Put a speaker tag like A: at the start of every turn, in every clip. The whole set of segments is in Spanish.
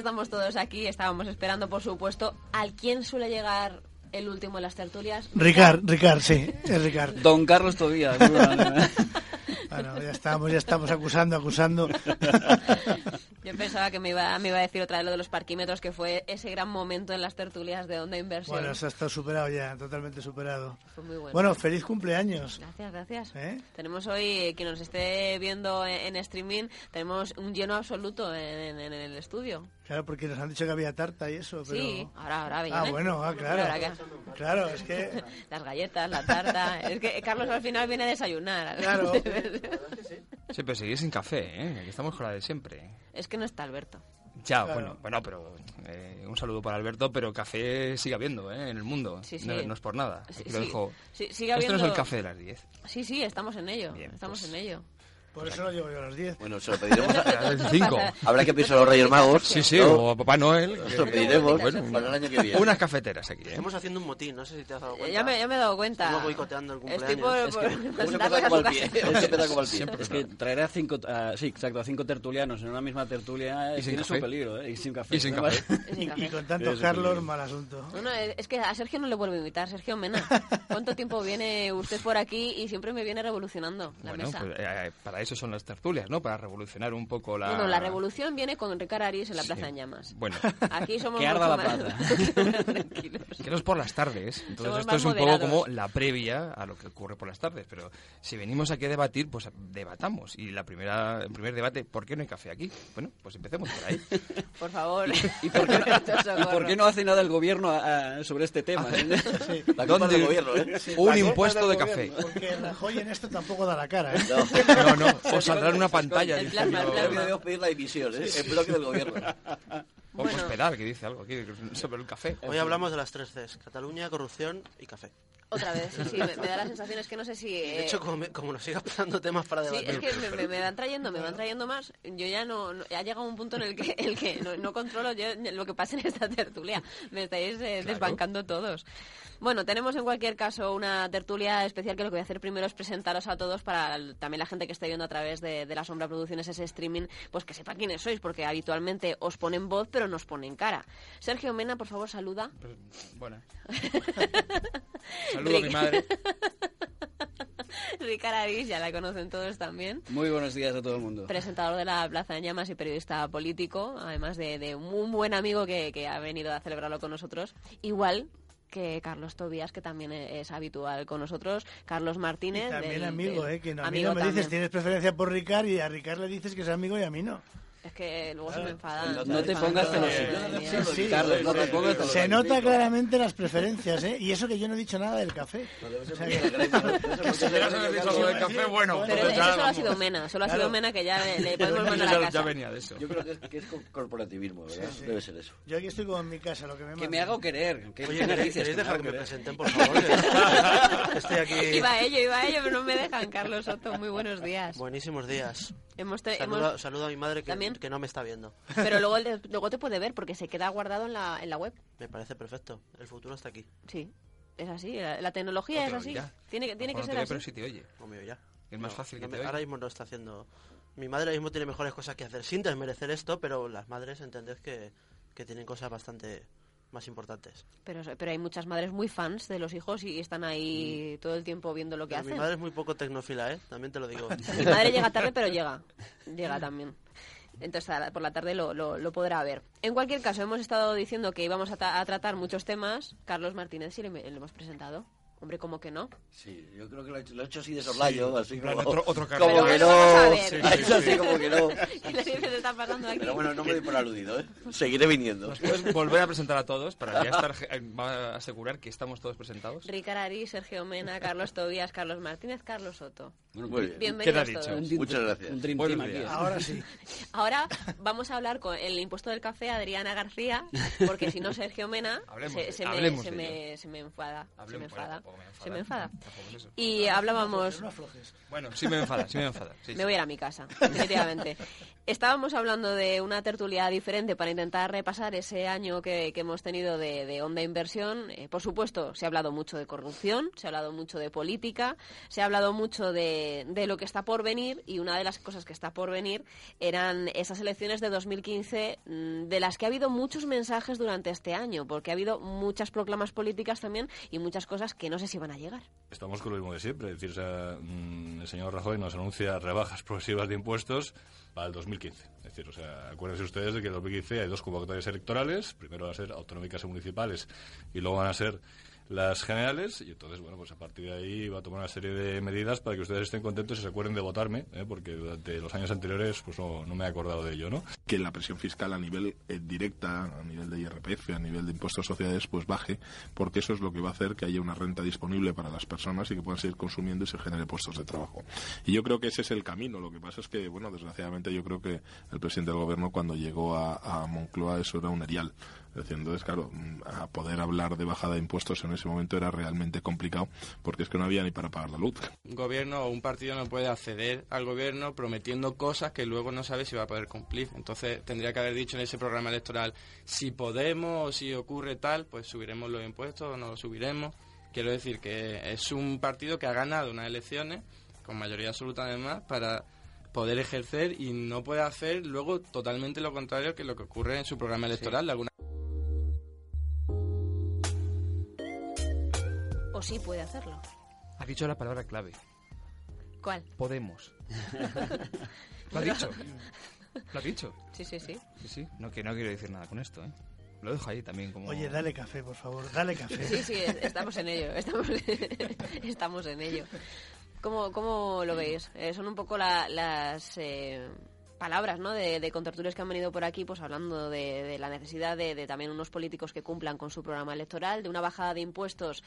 A: Estamos todos aquí, estábamos esperando, por supuesto, al quién suele llegar el último de las tertulias.
B: Ricard, Ricard, sí, es Ricard.
C: Don Carlos Tobías.
B: bueno, ya estamos, ya estamos acusando, acusando.
A: Yo pensaba que me iba, me iba a decir otra vez lo de los parquímetros, que fue ese gran momento en las tertulias de Onda Inversión.
B: Bueno, eso está superado ya, totalmente superado.
A: Fue muy bueno.
B: Bueno, feliz cumpleaños.
A: Gracias, gracias.
B: ¿Eh?
A: Tenemos hoy, quien nos esté viendo en, en streaming, tenemos un lleno absoluto en, en- en el estudio.
B: Claro, porque nos han dicho que había tarta y eso, pero...
A: Sí, ahora, ahora viene.
B: Ah, bueno, ah, claro.
A: Ahora que-
B: Claro, es que...
A: Las galletas, la tarta. es que Carlos al final viene a desayunar.
B: Claro.
D: Sí, pero seguís sin café, ¿eh? Aquí estamos con la de siempre.
A: Es que no está Alberto.
D: Ya,
A: Claro.
D: bueno, bueno, pero eh, un saludo para Alberto, pero café sigue habiendo, ¿eh? En el mundo.
A: Sí, sí.
D: No, no es por nada.
A: Sí,
D: Aquí lo
A: sí.
D: dejo.
A: Sí, sigue
D: Esto no es el
A: habiendo-
D: café de las 10.
A: Sí, sí, estamos en ello. estamos
D: pues
A: en ello.
B: Por eso lo llevo yo a las 10.
E: Bueno, se lo pediremos
D: A las 25.
E: Habrá que pedirse a los Reyes Magos.
D: Sí, sí,
E: ¿no?
D: o a Papá Noel.
E: Se lo pediremos
D: Bueno,
E: para el año que viene.
D: Unas cafeteras aquí, ¿eh?
F: Estamos haciendo un motín, no sé si te has dado cuenta.
A: Ya me, ya me he dado cuenta.
F: Estamos boicoteando el
A: Estoy por,
F: cumpleaños.
A: por,
F: Es que
A: por a
F: como al pie, como al pie.
C: Es que traer a cinco, a- sí, exacto, a cinco tertulianos en una misma tertulia
D: Y sin
C: tiene
D: café.
C: su peligro, ¿eh? Y sin café.
D: Y sin café.
B: Y, con tantos
C: Eso
B: Carlos, mal asunto.
A: No, no, es que a Sergio no le vuelvo a invitar, Sergio Mena. ¿Cuánto tiempo viene usted por aquí y siempre me viene revolucionando la
D: Bueno,
A: mesa?
D: pues, eh, para eso son las tertulias, ¿no? Para revolucionar un poco la...
A: Bueno, la revolución viene con Ricard Aris en la Plaza
D: Sí.
A: en Llamas.
D: Bueno.
A: Aquí somos
D: Que arda la
A: más tranquilos.
D: Que no es por las tardes. Entonces
A: Somos
D: esto es un poco como la previa a lo que ocurre por las tardes. Pero si venimos aquí a debatir, pues debatamos. Y la primera, el primer debate, ¿por qué no hay café aquí? Bueno, pues empecemos por ahí.
A: Por favor.
C: ¿Y por qué no, y por qué no hace nada el gobierno ah, sobre este tema?
E: La culpa
D: ¿Dónde-
E: del gobierno, ¿eh?
B: Sí,
D: un
B: la
D: impuesto de
B: gobierno,
D: café.
B: Porque Rajoy en esto tampoco da la cara, ¿eh?
D: No, no, os saldrá en una pantalla.
A: El
E: que
A: plasma.
E: debemos pedir la dimisión, ¿eh? El bloque del gobierno.
D: Vamos
A: Bueno.
D: a esperar, que dice algo aquí sobre el café.
F: Hoy hablamos de las tres Cs, Cataluña, corrupción y café.
A: Otra vez, sí, sí, me, me da la sensación, es que no sé si...
F: De
A: eh,
F: hecho, como, me- como nos sigas dando temas para
A: Sí,
F: debatir...
A: es que me, me- me van trayendo, me van trayendo más. Yo ya no, no- ha llegado un punto en el que, el que no, no controlo yo lo que pasa en esta tertulia. Me estáis eh, desbancando todos. Bueno, tenemos en cualquier caso una tertulia especial que lo que voy a hacer primero es presentaros a todos para el- también la gente que esté viendo a través de, de la Sombra Producciones ese streaming, pues que sepa quiénes sois, porque habitualmente os ponen voz pero nos ponen cara. Sergio Mena, por favor, saluda.
D: Bueno. Saludo a mi madre.
A: Ricard Aris, ya la conocen todos también.
C: Muy buenos días a todo el mundo.
A: presentador de la Plaza de Llamas y periodista político, además de, de un buen amigo que, que ha venido a celebrarlo con nosotros. Igual que Carlos Tobías, que también es habitual con nosotros. Carlos Martínez.
B: Y también
A: del-
B: amigo,
A: del-
B: ¿eh? Que no, a mí
A: amigo
B: no me dices, tienes preferencia por Ricard y a Ricard le dices que es amigo y a mí no.
A: Es que luego se me enfadan.
C: No- te pongas.
A: Madre mía.
B: Sí,
C: Carlos, no te pongas
B: Se nota claramente las preferencias, ¿eh? Y eso que yo no he dicho nada del café. O sea que-
D: Que si dicho algo del café, bueno.
A: Pero
D: pues
A: eso
D: ya
A: solo ha sido Mena, solo ha sido
B: Claro.
A: Mena que ya le, podemos mandar
D: Ya-
A: a
D: ya
A: casa.
D: venía de eso.
E: Yo creo que es, que es co- corporativismo, ¿verdad? Debe ser eso.
B: Yo aquí estoy como en mi casa, lo que me
C: Que me hago querer. Que
F: Oye, ¿queréis, dejar que me presenten, por favor? Estoy aquí...
A: Iba a ello, iba a ello, pero no me dejan. Carlos Soto, muy buenos días.
F: Buenísimos días.
A: Hemos
F: Saludo,
A: hemos-
F: saludo a mi madre que,
A: ¿También?
F: que no me está viendo.
A: Pero luego, el- luego te puede ver porque se queda guardado en la, en la web.
F: Me parece perfecto. El futuro está aquí.
A: Sí. Es así, la, la tecnología
D: O
A: es así. Tiene que, tiene que
D: lo
A: ser
D: no te ve,
A: así.
D: pero sí te oye.
F: No me oye.
D: Es más
F: No,
D: fácil
F: no
D: que
F: me-
D: te oiga.
F: ahora mismo no está haciendo. Mi madre ahora mismo tiene mejores cosas que hacer sin desmerecer esto, pero las madres entended que, que tienen cosas bastante más importantes.
A: Pero, pero hay muchas madres muy fans de los hijos y están ahí todo el tiempo viendo lo que
F: Mm. Pero mi
A: hacen.
F: madre es muy poco tecnófila, ¿eh? También te lo digo.
A: Mi madre llega tarde, pero llega. Llega también. Entonces por la tarde lo, lo, lo podrá ver. En cualquier caso, hemos estado diciendo que íbamos a, ta- a tratar muchos temas. Carlos Martínez sí le, le hemos presentado. Hombre, ¿cómo que no?
E: Sí, yo creo que lo he hecho, lo he hecho así de soslayo, así
D: en plan,
E: como,
D: otro- otro
E: como
A: Pero
E: que no.
D: Sí,
E: Ha
D: sí,
E: así
D: sí.
E: como que no.
A: ¿Qué le se está pasando aquí?
E: Pero bueno, no me doy por aludido, ¿eh? Seguiré viniendo.
D: ¿Nos puedes volver a presentar a todos para ya estar, va a asegurar que estamos todos presentados?
A: Ricard Ari, Sergio Mena, Carlos Tobías, Carlos Martínez, Carlos Soto.
C: Bueno,
E: Muy bien.
A: Bienvenidos
D: dicho?
A: todos.
C: un dream-
E: Muchas gracias.
C: Un dream aquí. ¿eh?
B: Ahora sí.
A: Ahora vamos a hablar con el impuesto del café Adriana García, porque si no Sergio Mena
D: Hablemos
A: se, se me,
D: hablemos
A: se, me, se me enfada. se me
D: Hablemos,
A: enfada.
D: Tampoco me enfada.
A: Se me enfada.
D: Tampoco es eso.
A: Y hablábamos...
B: No aflojes.
D: Bueno, sí me enfada, sí me enfada. sí,
A: Me voy a ir a mi casa, definitivamente. Estábamos hablando de una tertulia diferente para intentar repasar ese año que, que hemos tenido de, de Onda Inversión. Eh, por supuesto, se ha hablado mucho de corrupción, se ha hablado mucho de política, se ha hablado mucho de, de lo que está por venir y una de las cosas que está por venir eran esas elecciones de 2015 mm, de las que ha habido muchos mensajes durante este año, porque ha habido muchas proclamas políticas también y muchas cosas que no sé si van a llegar.
G: Estamos con lo mismo de siempre. Es decir, o sea, mm, el señor Rajoy nos anuncia rebajas progresivas de impuestos para el 2015. Es decir, o sea, acuérdense ustedes de que en 2015 hay dos convocatorias electorales. Primero van a ser autonómicas y municipales y luego van a ser las generales. Y entonces, bueno, pues a partir de ahí va a tomar una serie de medidas para que ustedes estén contentos y se acuerden de votarme, ¿eh? porque durante los años anteriores pues no, no me he acordado de ello, ¿no?
H: que la presión fiscal a nivel eh, directa, a nivel de IRPF, a nivel de impuestos a sociedades, pues baje, porque eso es lo que va a hacer que haya una renta disponible para las personas y que puedan seguir consumiendo y se genere puestos de trabajo. Y yo creo que ese es el camino. Lo que pasa es que, bueno, desgraciadamente yo creo que el presidente del gobierno cuando llegó a, a Moncloa eso era un erial. Entonces, claro, mm, a poder hablar de bajada de impuestos en ese momento era realmente complicado, porque es que no había ni para pagar la luz.
I: Un gobierno o un partido no puede acceder al gobierno prometiendo cosas que luego no sabe si va a poder cumplir. Entonces tendría que haber dicho en ese programa electoral, si podemos o si ocurre tal, pues subiremos los impuestos o no los subiremos. Quiero decir que es un partido que ha ganado unas elecciones, con mayoría absoluta además, para poder ejercer y no puede hacer luego totalmente lo contrario que lo que ocurre en su programa electoral. de alguna
A: O sí puede hacerlo.
D: Ha dicho la palabra clave.
A: ¿Cuál?
D: Podemos. Lo ha dicho. Lo ha dicho.
A: Sí, sí, sí.
D: Sí, sí. No, que no quiero decir nada con esto, ¿eh? Lo dejo ahí también como...
B: Oye, dale café, por favor, dale café.
A: Sí, sí, es- estamos en ello, estamos, estamos en ello. ¿Cómo, cómo lo veis? Eh, son un poco la- las eh, palabras ¿no? de, de contertulios que han venido por aquí, pues hablando de, de la necesidad de, de también unos políticos que cumplan con su programa electoral, de una bajada de impuestos,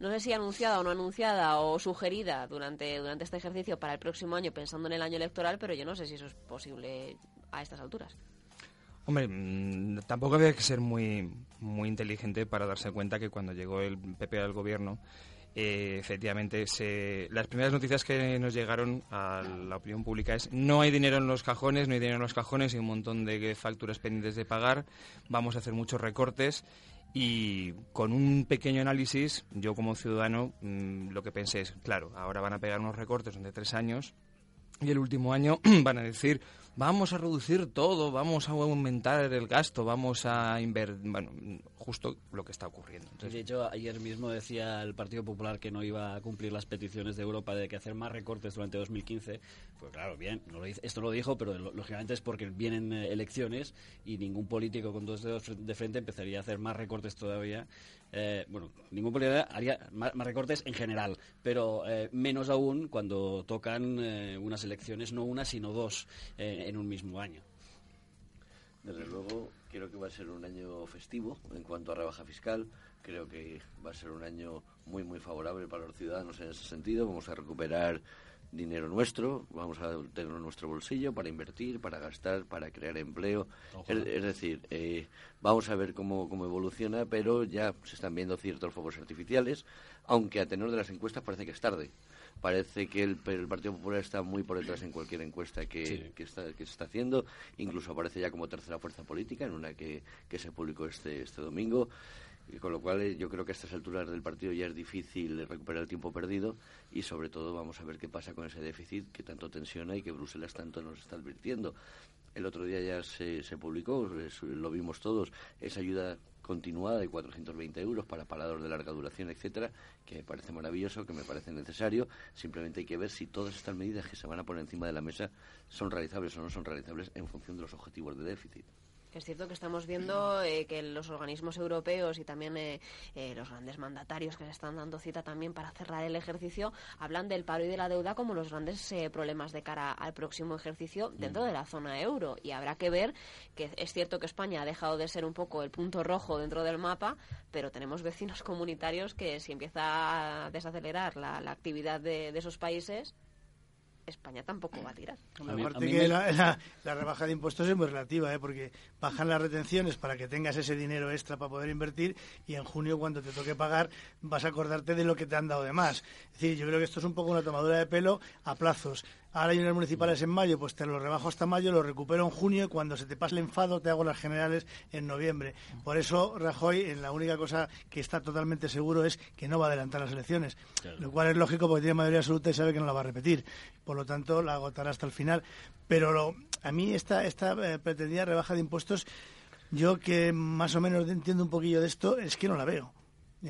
A: no sé si anunciada o no anunciada o sugerida durante, durante este ejercicio para el próximo año, pensando en el año electoral, pero yo no sé si eso es posible a estas alturas.
D: Hombre, mm, tampoco había que ser muy, muy inteligente para darse cuenta que cuando llegó el PP al gobierno, eh, efectivamente, se, las primeras noticias que nos llegaron a la opinión pública es no hay dinero en los cajones, no hay dinero en los cajones y un montón de facturas pendientes de pagar, vamos a hacer muchos recortes y con un pequeño análisis, yo como ciudadano mm, lo que pensé es, claro, ahora van a pegar unos recortes de tres años y el último año van a decir vamos a reducir todo, vamos a aumentar el gasto, vamos a invertir, bueno, justo lo que está ocurriendo.
C: De hecho, ayer mismo decía el Partido Popular que no iba a cumplir las peticiones de Europa de que hacer más recortes durante 2015. Pues claro, bien, no lo esto lo dijo, pero lógicamente es porque vienen eh, elecciones y ningún político con dos dedos de frente empezaría a hacer más recortes todavía. Eh, bueno, ningún político haría más, recortes en general, pero eh, menos aún cuando tocan eh, unas elecciones, no una, sino dos en un mismo año.
E: Desde luego, creo que va a ser un año festivo en cuanto a rebaja fiscal. Creo que va a ser un año muy, muy favorable para los ciudadanos en ese sentido. Vamos a recuperar dinero nuestro, vamos a tenerlo en nuestro bolsillo para invertir, para gastar, para crear empleo. Es, es decir, eh, vamos a ver cómo, cómo evoluciona, pero ya se están viendo ciertos fuegos artificiales, aunque a tenor de las encuestas parece que es tarde. Parece que el, el Partido Popular está muy por detrás en cualquier encuesta que,
C: Sí.
E: que, está, que se está haciendo. Incluso aparece ya como tercera fuerza política en una que, que se publicó este, este domingo. Con lo cual eh, yo creo que a estas alturas del partido ya es difícil recuperar el tiempo perdido y sobre todo vamos a ver qué pasa con ese déficit que tanto tensiona y que Bruselas tanto nos está advirtiendo. El otro día ya se, se publicó, lo vimos todos, esa ayuda continuada de 420 euros para parados de larga duración, etcétera, que me parece maravilloso, que me parece necesario. Simplemente hay que ver si todas estas medidas que se van a poner encima de la mesa son realizables o no son realizables en función de los objetivos de déficit.
A: Es cierto que estamos viendo eh, que los organismos europeos y también eh, eh, los grandes mandatarios que se están dando cita también para cerrar el ejercicio hablan del paro y de la deuda como los grandes eh, problemas de cara al próximo ejercicio dentro de la zona euro. Y habrá que ver que es cierto que España ha dejado de ser un poco el punto rojo dentro del mapa, pero tenemos vecinos comunitarios que si empieza a desacelerar la, la actividad de, de esos países, España tampoco va a tirar.
B: Hombre,
C: A mí-
B: aparte
C: a
B: que
C: me-
B: la, la- la rebaja de impuestos es muy relativa, ¿eh? porque bajan las retenciones para que tengas ese dinero extra para poder invertir y en junio cuando te toque pagar vas a acordarte de lo que te han dado de más. Es decir, yo creo que esto es un poco una tomadura de pelo a plazos. Ahora hay unas municipales en mayo, pues te lo rebajo hasta mayo, lo recupero en junio y cuando se te pase el enfado te hago las generales en noviembre. Por eso Rajoy, en la única cosa que está totalmente seguro es que no va a adelantar las elecciones, lo cual es lógico porque tiene mayoría absoluta y sabe que no la va a repetir. Por lo tanto, la agotará hasta el final. Pero lo- a mí esta, esta eh, pretendida rebaja de impuestos, yo que más o menos entiendo un poquillo de esto, es que no la veo.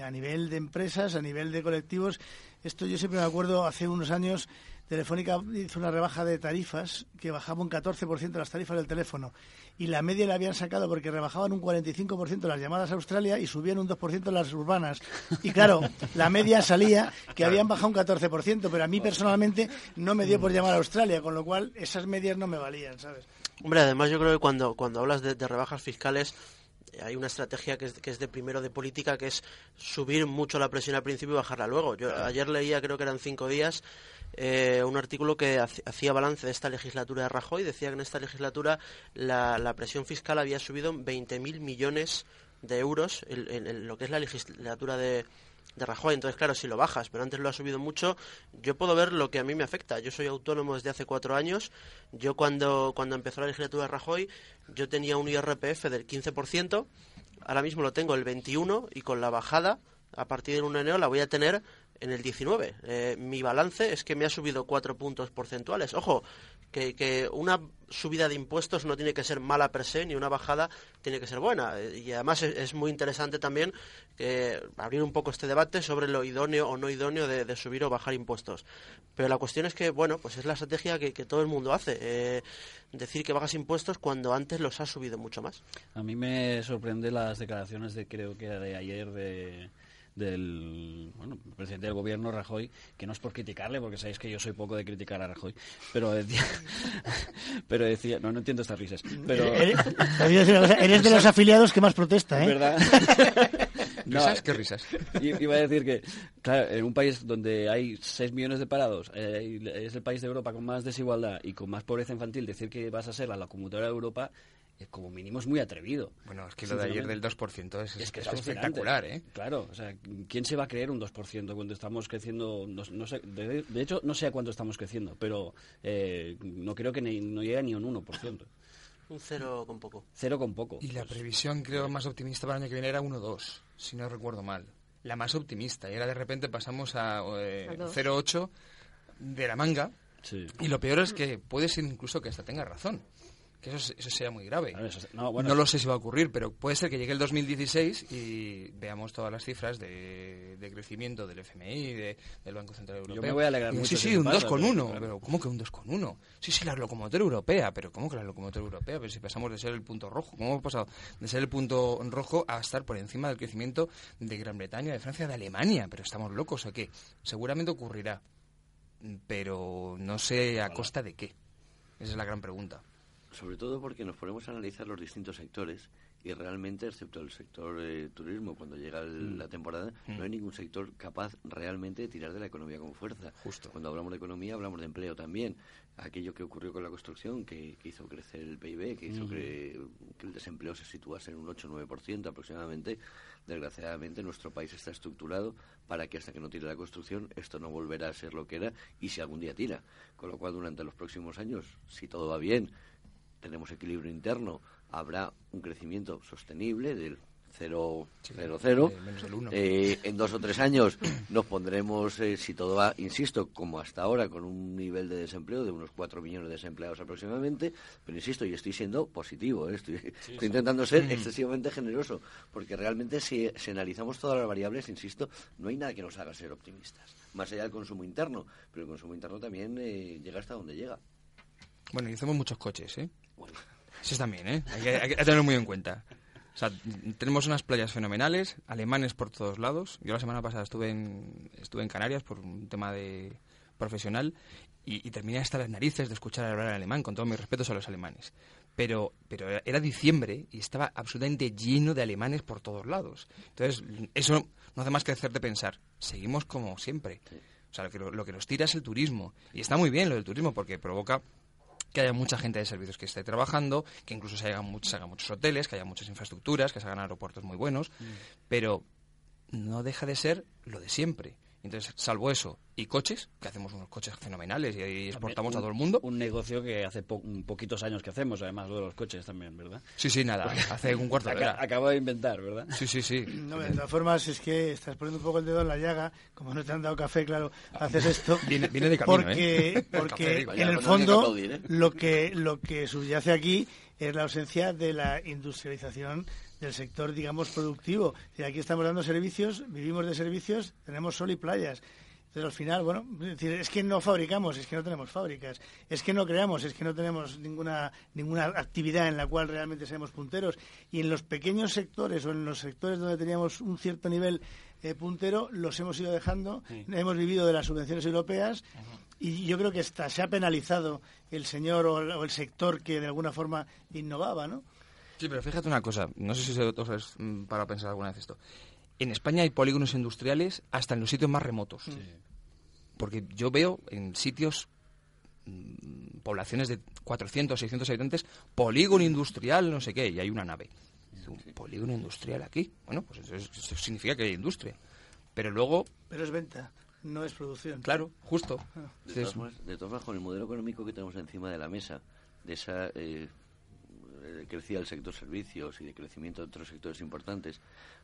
B: A nivel de empresas, a nivel de colectivos, esto yo siempre me acuerdo hace unos años Telefónica hizo una rebaja de tarifas que bajaba un 14% las tarifas del teléfono y la media la habían sacado porque rebajaban un 45% las llamadas a Australia y subían un 2% las urbanas. Y claro, la media salía que habían bajado un 14%, pero a mí personalmente no me dio por llamar a Australia, con lo cual esas medias no me valían, ¿sabes?
F: Hombre, además yo creo que cuando, cuando hablas de, de rebajas fiscales eh, hay una estrategia que es, que es de primero de política, que es subir mucho la presión al principio y bajarla luego. Yo ayer leía, creo que eran cinco días, eh, un artículo que hac- hacía balance de esta legislatura de Rajoy. Decía que en esta legislatura la, la presión fiscal había subido en 20.000 millones de euros en, en- en lo que es la legislatura de, de Rajoy. Entonces, claro, si lo bajas, pero antes lo ha subido mucho, yo puedo ver lo que a mí me afecta. Yo soy autónomo desde hace cuatro años. Yo cuando, cuando empezó la legislatura de Rajoy, yo tenía un IRPF del 15%, ahora mismo lo tengo el 21% y con la bajada, a partir del 1 de enero, la voy a tener en el 19. Eh, mi balance es que me ha subido cuatro puntos porcentuales. Ojo, que, que una subida de impuestos no tiene que ser mala per se, ni una bajada tiene que ser buena. Eh, Y además es, muy interesante también que abrir un poco este debate sobre lo idóneo o no idóneo de, subir o bajar impuestos. Pero la cuestión es que, bueno, pues es la estrategia que, que todo el mundo hace. eh, decir que bajas impuestos cuando antes los has subido mucho más.
C: A mí me sorprende las declaraciones de creo que de ayer de del bueno, presidente del gobierno Rajoy, que no es por criticarle, porque sabéis que yo soy poco de criticar a Rajoy, pero decía, pero decía, no, no entiendo estas risas, pero
B: Eres, decir una cosa, eres de los afiliados que más protesta, ¿eh?
C: ¿verdad?
D: ¿Risas? ¿Qué risas?
C: Iba a decir que, claro, en un país donde hay 6 millones de parados, eh, y es el país de Europa con más desigualdad y con más pobreza infantil, decir que vas a ser la locomotora de Europa, eh, como mínimo es muy atrevido.
D: Bueno, es que lo de ayer del
C: Sinceramente.
D: 2% es,
C: Es que es
D: espectacular, ¿eh?
C: Claro, o sea, ¿quién se va a creer un 2% cuando estamos creciendo? No, no sé, de, de hecho, no sé a cuánto estamos creciendo, pero eh, no creo que ni- no llegue ni a un 1%.
F: Un cero con poco.
C: Cero con poco.
D: Y la previsión, creo, más optimista para el año que viene era 1,2, si no recuerdo mal. La más optimista. Y ahora de repente pasamos a eh. 0,8 de la manga.
C: Sí.
D: Y lo peor es que puede ser incluso que hasta tenga razón. Que eso, eso sea muy grave.
C: Claro, eso- no, bueno,
D: no lo sé si va a ocurrir, pero puede ser que llegue el 2016 y veamos todas las cifras de, de crecimiento del FMI, de- del Banco Central Europeo.
C: me voy a alegrar
D: Y,
C: mucho
D: Sí, sí, un
C: pasa,
D: 2,1.
C: pero,
D: Pero,
C: claro.
D: ¿cómo que un 2,1? Sí, sí, la locomotora europea. Pero ¿cómo que la locomotora europea? Pero si pasamos de ser el punto rojo. ¿Cómo hemos pasado de ser el punto rojo a estar por encima del crecimiento de Gran Bretaña, de Francia, de Alemania? Pero estamos locos o qué? Seguramente ocurrirá. Pero no sé a costa de qué. Esa es la gran pregunta.
E: Sobre todo porque nos ponemos a analizar los distintos sectores y realmente, excepto el sector eh, turismo, cuando llega el-
D: Mm.
E: la temporada, no hay ningún sector capaz realmente de tirar de la economía con fuerza.
D: Justo.
E: Cuando hablamos de economía, hablamos de empleo también. Aquello que ocurrió con la construcción, que, que hizo crecer el PIB, que hizo
C: Ujú.
E: que, que el desempleo se situase en un 8-9% aproximadamente, desgraciadamente nuestro país está estructurado para que hasta que no tire la construcción esto no volverá a ser lo que era y si algún día tira. Con lo cual, durante los próximos años, si todo va bien, tenemos equilibrio interno, habrá un crecimiento sostenible del 0, 0, 0. Eh, en dos o tres años nos pondremos, eh, si todo va, insisto, como hasta ahora, con un nivel de desempleo de unos 4 millones de desempleados aproximadamente. Pero insisto, y estoy siendo positivo, eh, estoy, intentando ser mm. excesivamente generoso, porque realmente si, si analizamos todas las variables, insisto, no hay nada que nos haga ser optimistas. Más allá del consumo interno, pero el consumo interno también llega hasta donde llega.
D: Bueno, y hacemos muchos coches, ¿eh? Bueno. Eso también, ¿eh? Hay que, hay que tenerlo muy en cuenta. O sea, tenemos unas playas fenomenales, alemanes por todos lados. Yo la semana pasada estuve en, estuve en Canarias por un tema de profesional y, terminé hasta las narices de escuchar hablar alemán, con todos mis respetos a los alemanes. Pero, pero era diciembre y estaba absolutamente lleno de alemanes por todos lados. Entonces, eso no hace más que hacerte pensar, seguimos como siempre. O sea, lo que, lo que nos tira es el turismo. Y está muy bien lo del turismo porque provoca que haya mucha gente de servicios que esté trabajando, que incluso se hagan, muchos, se hagan muchos hoteles, que haya muchas infraestructuras, que se hagan aeropuertos muy buenos, mm. pero no deja de ser lo de siempre. Entonces, salvo eso y coches, que hacemos unos coches fenomenales y exportamos a todo el mundo.
C: Un negocio que hace poquitos años que hacemos, además, lo de los coches también, ¿verdad?
D: Sí, sí, nada, hace un cuarto de hora.
C: Acabo de inventar, ¿verdad?
D: Sí, sí, sí.
B: No, de todas formas, es que estás poniendo un poco el dedo en la llaga, como no te han dado café, claro, haces esto.
D: Viene, de camino,
B: porque,
D: ¿eh?
B: Porque en el fondo, ¿eh? lo que, lo que subyace aquí es la ausencia de la industrialización del sector, digamos, productivo. Y aquí estamos dando servicios, vivimos de servicios, tenemos sol y playas. Entonces, al final, bueno, es, que no fabricamos, es que no tenemos fábricas, es que no creamos, es que no tenemos ninguna, ninguna actividad en la cual realmente seamos punteros. Y en los pequeños sectores o en los sectores donde teníamos un cierto nivel eh, puntero, los hemos ido dejando. Hemos vivido de las subvenciones europeas y yo creo que está, se ha penalizado el señor o, el sector que de alguna forma innovaba, ¿no?
D: Sí, pero fíjate una cosa, no sé si se os mm, para pensar alguna vez esto. En España hay polígonos industriales hasta en los sitios más remotos. Porque yo veo en sitios, mm, poblaciones de 400, 600 habitantes, polígono industrial, no sé qué, y hay una nave. Un polígono industrial aquí. Bueno, pues eso, significa que hay industria. Pero luego...
B: Pero es venta no es producción.
D: Claro, justo.
E: De todas, formas, con el modelo económico que tenemos encima de la mesa, de esa eh, crecida del sector servicios y de crecimiento de otros sectores importantes,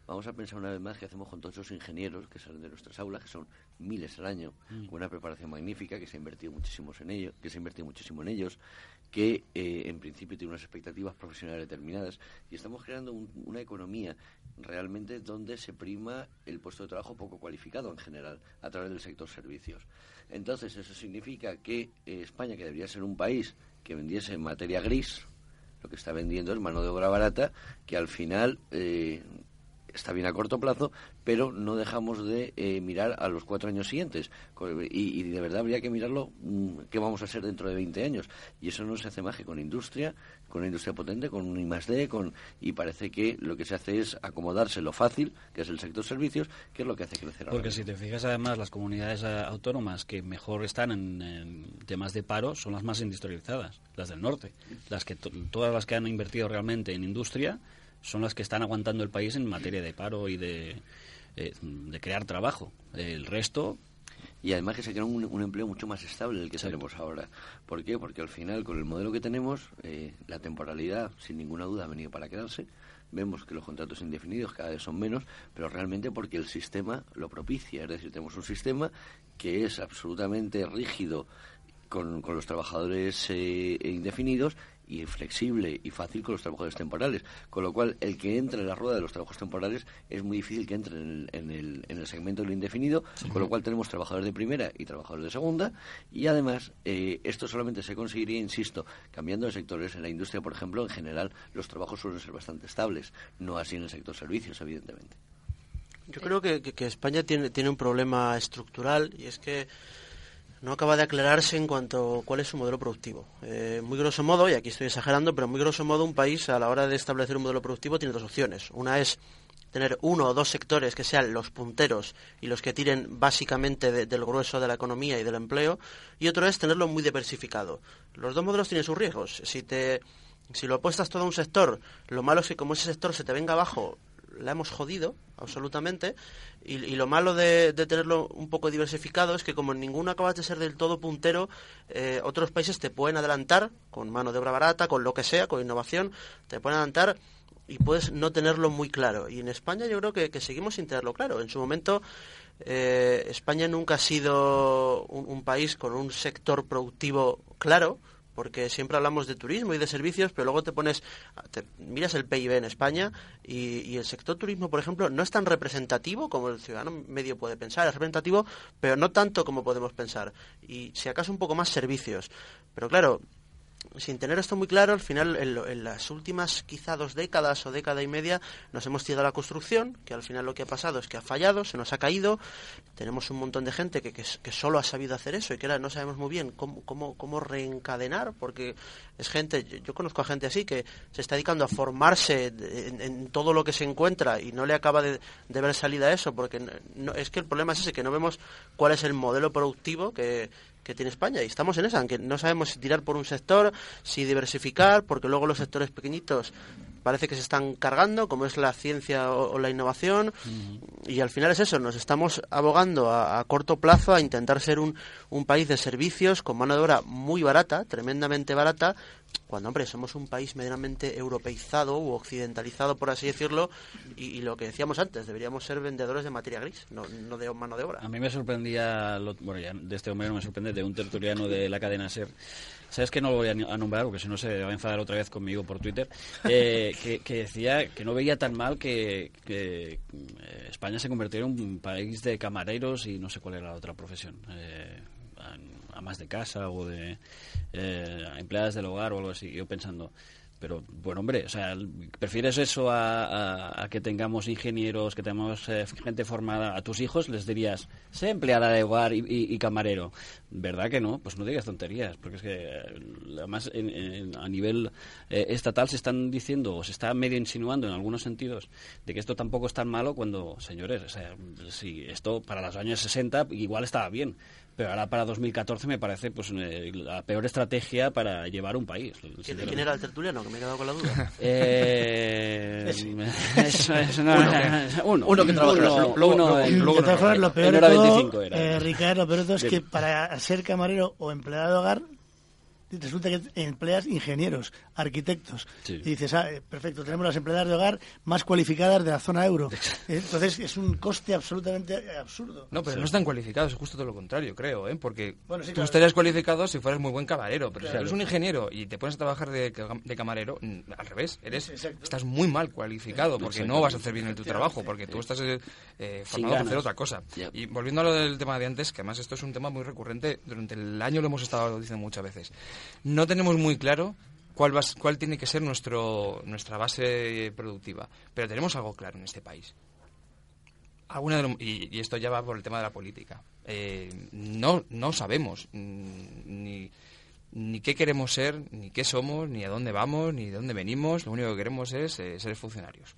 E: vamos a pensar una vez más que hacemos con todos esos ingenieros que salen de nuestras aulas, que son miles al año, mm. con una preparación magnífica, que se ha invertido muchísimo en ellos, que se ha invertido muchísimo en ellos, que eh, en principio tiene unas expectativas profesionales determinadas y estamos creando una economía realmente donde se prima el puesto de trabajo poco cualificado en general a través del sector servicios. Entonces eso significa que eh, España, que debería ser un país que vendiese materia gris, lo que está vendiendo es mano de obra barata que al final eh, está bien a corto plazo, pero no dejamos de eh, mirar a los cuatro años siguientes. Y, de verdad habría que mirarlo mm, qué vamos a hacer dentro de 20 años. Y eso no se hace más que con industria, con una industria potente, con un I+.D., con, y parece que lo que se hace es acomodarse lo fácil, que es el sector servicios, que es lo que hace crecer.
C: Porque si te fijas además, las comunidades eh, autónomas que mejor están en, temas de paro son las más industrializadas, las del norte. las que Todas las que han invertido realmente en industria son las que están aguantando el país en materia de paro y de, eh, de crear trabajo. El resto
E: y además que se crea un, empleo mucho más estable del que tenemos ahora. ¿Por qué? Porque al final, con el modelo que tenemos, eh, la temporalidad, sin ninguna duda, ha venido para quedarse. Vemos que los contratos indefinidos cada vez son menos, pero realmente porque el sistema lo propicia. Es decir, tenemos un sistema que es absolutamente rígido con, con los trabajadores eh, indefinidos y flexible y fácil con los trabajadores temporales. Con lo cual, el que entre en la rueda de los trabajos temporales es muy difícil que entre en el, en el, segmento de lo indefinido, con lo cual tenemos trabajadores de primera y trabajadores de segunda. Y además, eh, esto solamente se conseguiría, insisto, cambiando de sectores. En la industria, por ejemplo, en general, los trabajos suelen ser bastante estables, no así en el sector servicios, evidentemente.
F: Yo creo que, que España tiene, tiene un problema estructural y es que no acaba de aclararse en cuanto a cuál es su modelo productivo. Eh, muy grosso modo, y aquí estoy exagerando, pero muy grosso modo un país a la hora de establecer un modelo productivo tiene dos opciones. Una es tener uno o dos sectores que sean los punteros y los que tiren básicamente del grueso de la economía y del empleo, y otro es tenerlo muy diversificado. Los dos modelos tienen sus riesgos. Si te si lo apuestas todo a un sector, lo malo es que como ese sector se te venga abajo, la hemos jodido absolutamente y, lo malo de, tenerlo un poco diversificado es que como ninguno acabas de ser del todo puntero eh, otros países te pueden adelantar con mano de obra barata con lo que sea con innovación te pueden adelantar y puedes no tenerlo muy claro. Y en España yo creo que, seguimos sin tenerlo claro. En su momento, eh, España nunca ha sido un país con un sector productivo claro, porque siempre hablamos de turismo y de servicios, pero luego te pones, te miras el PIB en España y, y, el sector turismo, por ejemplo, no es tan representativo como el ciudadano medio puede pensar, es representativo, pero no tanto como podemos pensar, y si acaso un poco más servicios. Pero claro, sin tener esto muy claro, al final, en, en, las últimas quizá dos décadas o década y media, nos hemos tirado a la construcción, que al final lo que ha pasado es que ha fallado, se nos ha caído, tenemos un montón de gente que, que, que solo ha sabido hacer eso y que ahora no sabemos muy bien cómo, cómo, cómo reencadenar, porque es gente, yo, conozco a gente así que se está dedicando a formarse en, en todo lo que se encuentra y no le acaba de, de ver salida a eso, porque no, es que el problema es ese, que no vemos cuál es el modelo productivo que que tiene España y estamos en esa, aunque no sabemos si tirar por un sector, si diversificar, porque luego los sectores pequeñitos parece que se están cargando, como es la ciencia o, o la innovación, uh -huh. y al final es eso, nos estamos abogando a, a corto plazo a intentar ser un, un, país de servicios con mano de obra muy barata, tremendamente barata, cuando, hombre, somos un país medianamente europeizado u occidentalizado, por así decirlo, y, y, lo que decíamos antes, deberíamos ser vendedores de materia gris, no, no de mano de obra.
C: A mí me sorprendía, lo, bueno, ya de este hombre no me sorprende, de un tertuliano de la cadena SER, ¿Sabes que no lo voy a nombrar porque si no se va a enfadar otra vez conmigo por Twitter? Eh, que, que, decía que no veía tan mal que, que, eh, España se convirtiera en un país de camareros y no sé cuál era la otra profesión. Eh, amas de casa o de eh, empleadas del hogar o algo así. Yo pensando, pero bueno, hombre, o sea, ¿prefieres eso a, que tengamos ingenieros, que tengamos eh, gente formada? A tus hijos les dirías, sé empleada de hogar y, camarero. ¿Verdad que no? Pues no digas tonterías, porque es que además en, en, a nivel eh, estatal se están diciendo, o se está medio insinuando en algunos sentidos, de que esto tampoco es tan malo cuando, señores, o sea, si esto para los años 60 igual estaba bien, pero ahora para 2014 me parece pues eh, la peor estrategia para llevar un país.
F: ¿Quién, ¿quién era el tertuliano? Que me he quedado con la duda.
C: Eh, eso, eso no,
F: uno, uno, que trabaja
C: uno, uno, uno,
B: de todas formas, lo peor de todo, eh, Ricardo, lo peor de todo es que para ser camarero o empleado de hogar resulta que empleas ingenieros, arquitectos.
C: Sí.
B: Y dices, ah, perfecto, tenemos las empleadas de hogar más cualificadas de la zona euro. Entonces es un coste absolutamente absurdo.
D: No, pero
B: sí.
D: no están cualificados, es justo todo lo contrario, creo, ¿eh? Porque
B: bueno, sí,
D: tú
B: claro.
D: estarías cualificado si fueras muy buen camarero, pero
B: claro.
D: si eres un ingeniero y te pones a trabajar de, de camarero, al revés, eres estás muy mal cualificado porque no vas a hacer bien tu trabajo, porque tú estás eh, eh formado para hacer otra cosa. Y volviendo a lo del tema de antes, que además esto es un tema muy recurrente, durante el año lo hemos estado diciendo muchas veces. No tenemos muy claro cuál, va, cuál tiene que ser nuestro, nuestra base productiva. Pero tenemos algo claro en este país. Alguna lo, y, y, esto ya va por el tema de la política. Eh, no, no sabemos ni, ni qué queremos ser, ni qué somos, ni a dónde vamos, ni de dónde venimos. Lo único que queremos es eh, ser funcionarios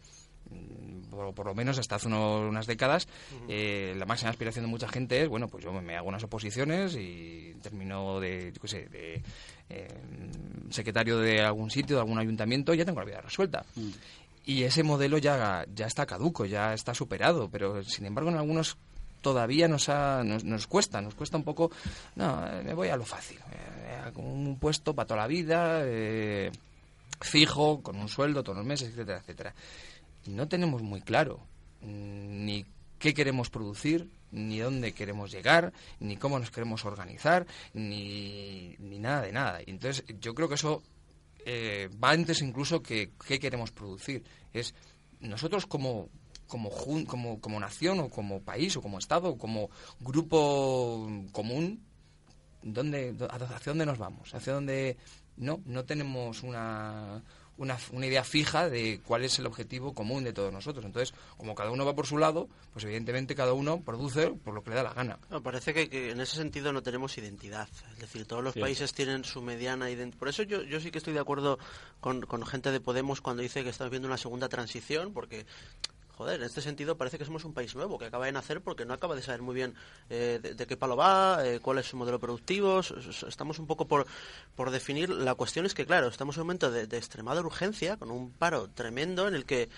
D: por, por, lo menos hasta hace unos, unas décadas, eh, la máxima aspiración de mucha gente es, bueno, pues yo me hago unas oposiciones y termino de, yo qué sé, de eh, secretario de algún sitio, de algún ayuntamiento, y ya tengo la vida resuelta. -huh. Y ese modelo ya, ya está caduco, ya está superado, pero sin embargo en algunos todavía nos, ha, nos, nos, cuesta, nos cuesta un poco, no, me voy a lo fácil, eh, con un puesto para toda la vida, eh, fijo, con un sueldo todos los meses, etcétera, etcétera no tenemos muy claro mm, ni qué queremos producir, ni dónde queremos llegar, ni cómo nos queremos organizar, ni, ni nada de nada. Y entonces yo creo que eso eh, va antes incluso que qué queremos producir. Es nosotros como, como, como, como nación o como país o como Estado o como grupo común, ¿dónde, ¿hacia dónde nos vamos? ¿Hacia dónde...? No, no tenemos una una, una, idea fija de cuál es el objetivo común de todos nosotros. Entonces, como cada uno va por su lado, pues evidentemente cada uno produce por lo que le da la gana.
F: No, parece que, que, en ese sentido no tenemos identidad. Es decir, todos los sí. países tienen su mediana identidad. Por eso yo, yo sí que estoy de acuerdo con, con gente de Podemos cuando dice que estamos viendo una segunda transición, porque joder, en este sentido parece que somos un país nuevo, que acaba de nacer porque no acaba de saber muy bien eh, de, qué palo va, eh, cuál es su modelo productivo. Estamos un poco por, por definir. La cuestión es que, claro, estamos en un momento de, extremada urgencia, con un paro tremendo en el que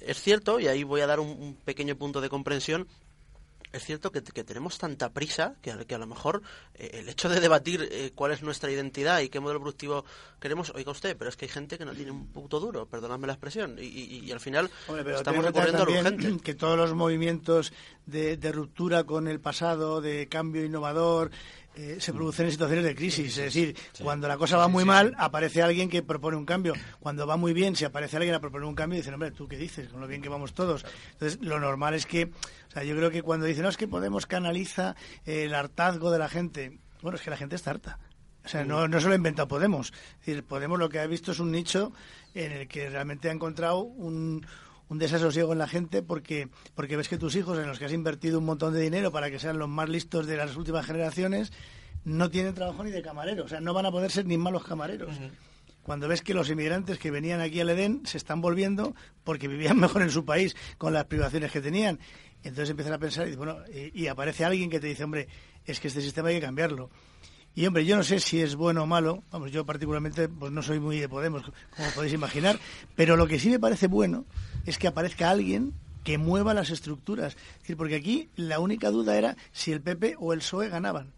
F: es cierto, y ahí voy a dar un pequeño punto de comprensión, es cierto que, que tenemos tanta prisa que, a- que a lo mejor eh, el hecho de debatir eh, cuál es nuestra identidad y qué modelo productivo queremos, oiga usted, pero es que hay gente que no tiene un puto duro, perdonadme la expresión, y, y- y al final
B: Hombre,
F: estamos recurriendo a lo urgente.
B: que todos los movimientos de, de ruptura con el pasado, de cambio innovador, eh, se producen en situaciones de crisis. Es decir, cuando la cosa va muy mal, aparece alguien que propone un cambio. Cuando va muy bien, si aparece alguien a proponer un cambio, dicen, hombre, ¿tú qué dices? Con lo bien que vamos todos. Entonces, lo normal es que, o sea, yo creo que cuando dicen, no, es que Podemos canaliza el hartazgo de la gente. Bueno, es que la gente está harta. O sea, no, no se lo ha inventado Podemos. Es decir, Podemos lo que ha visto es un nicho en el que realmente ha encontrado un, un desasosiego en la gente porque, porque ves que tus hijos, en los que has invertido un montón de dinero para que sean los más listos de las últimas generaciones, no tienen trabajo ni de camarero. O sea, no van a poder ser ni malos camareros. Cuando ves que los inmigrantes que venían aquí al Edén se están volviendo porque vivían mejor en su país con las privaciones que tenían. Entonces empiezan a pensar y, bueno, y, y aparece alguien que te dice, hombre, es que este sistema hay que cambiarlo. Y hombre, yo no sé si es bueno o malo, vamos, yo particularmente pues no soy muy de Podemos, como podéis imaginar, pero lo que sí me parece bueno es que aparezca alguien que mueva las estructuras. Porque aquí la única duda era si el PP o el PSOE ganaban.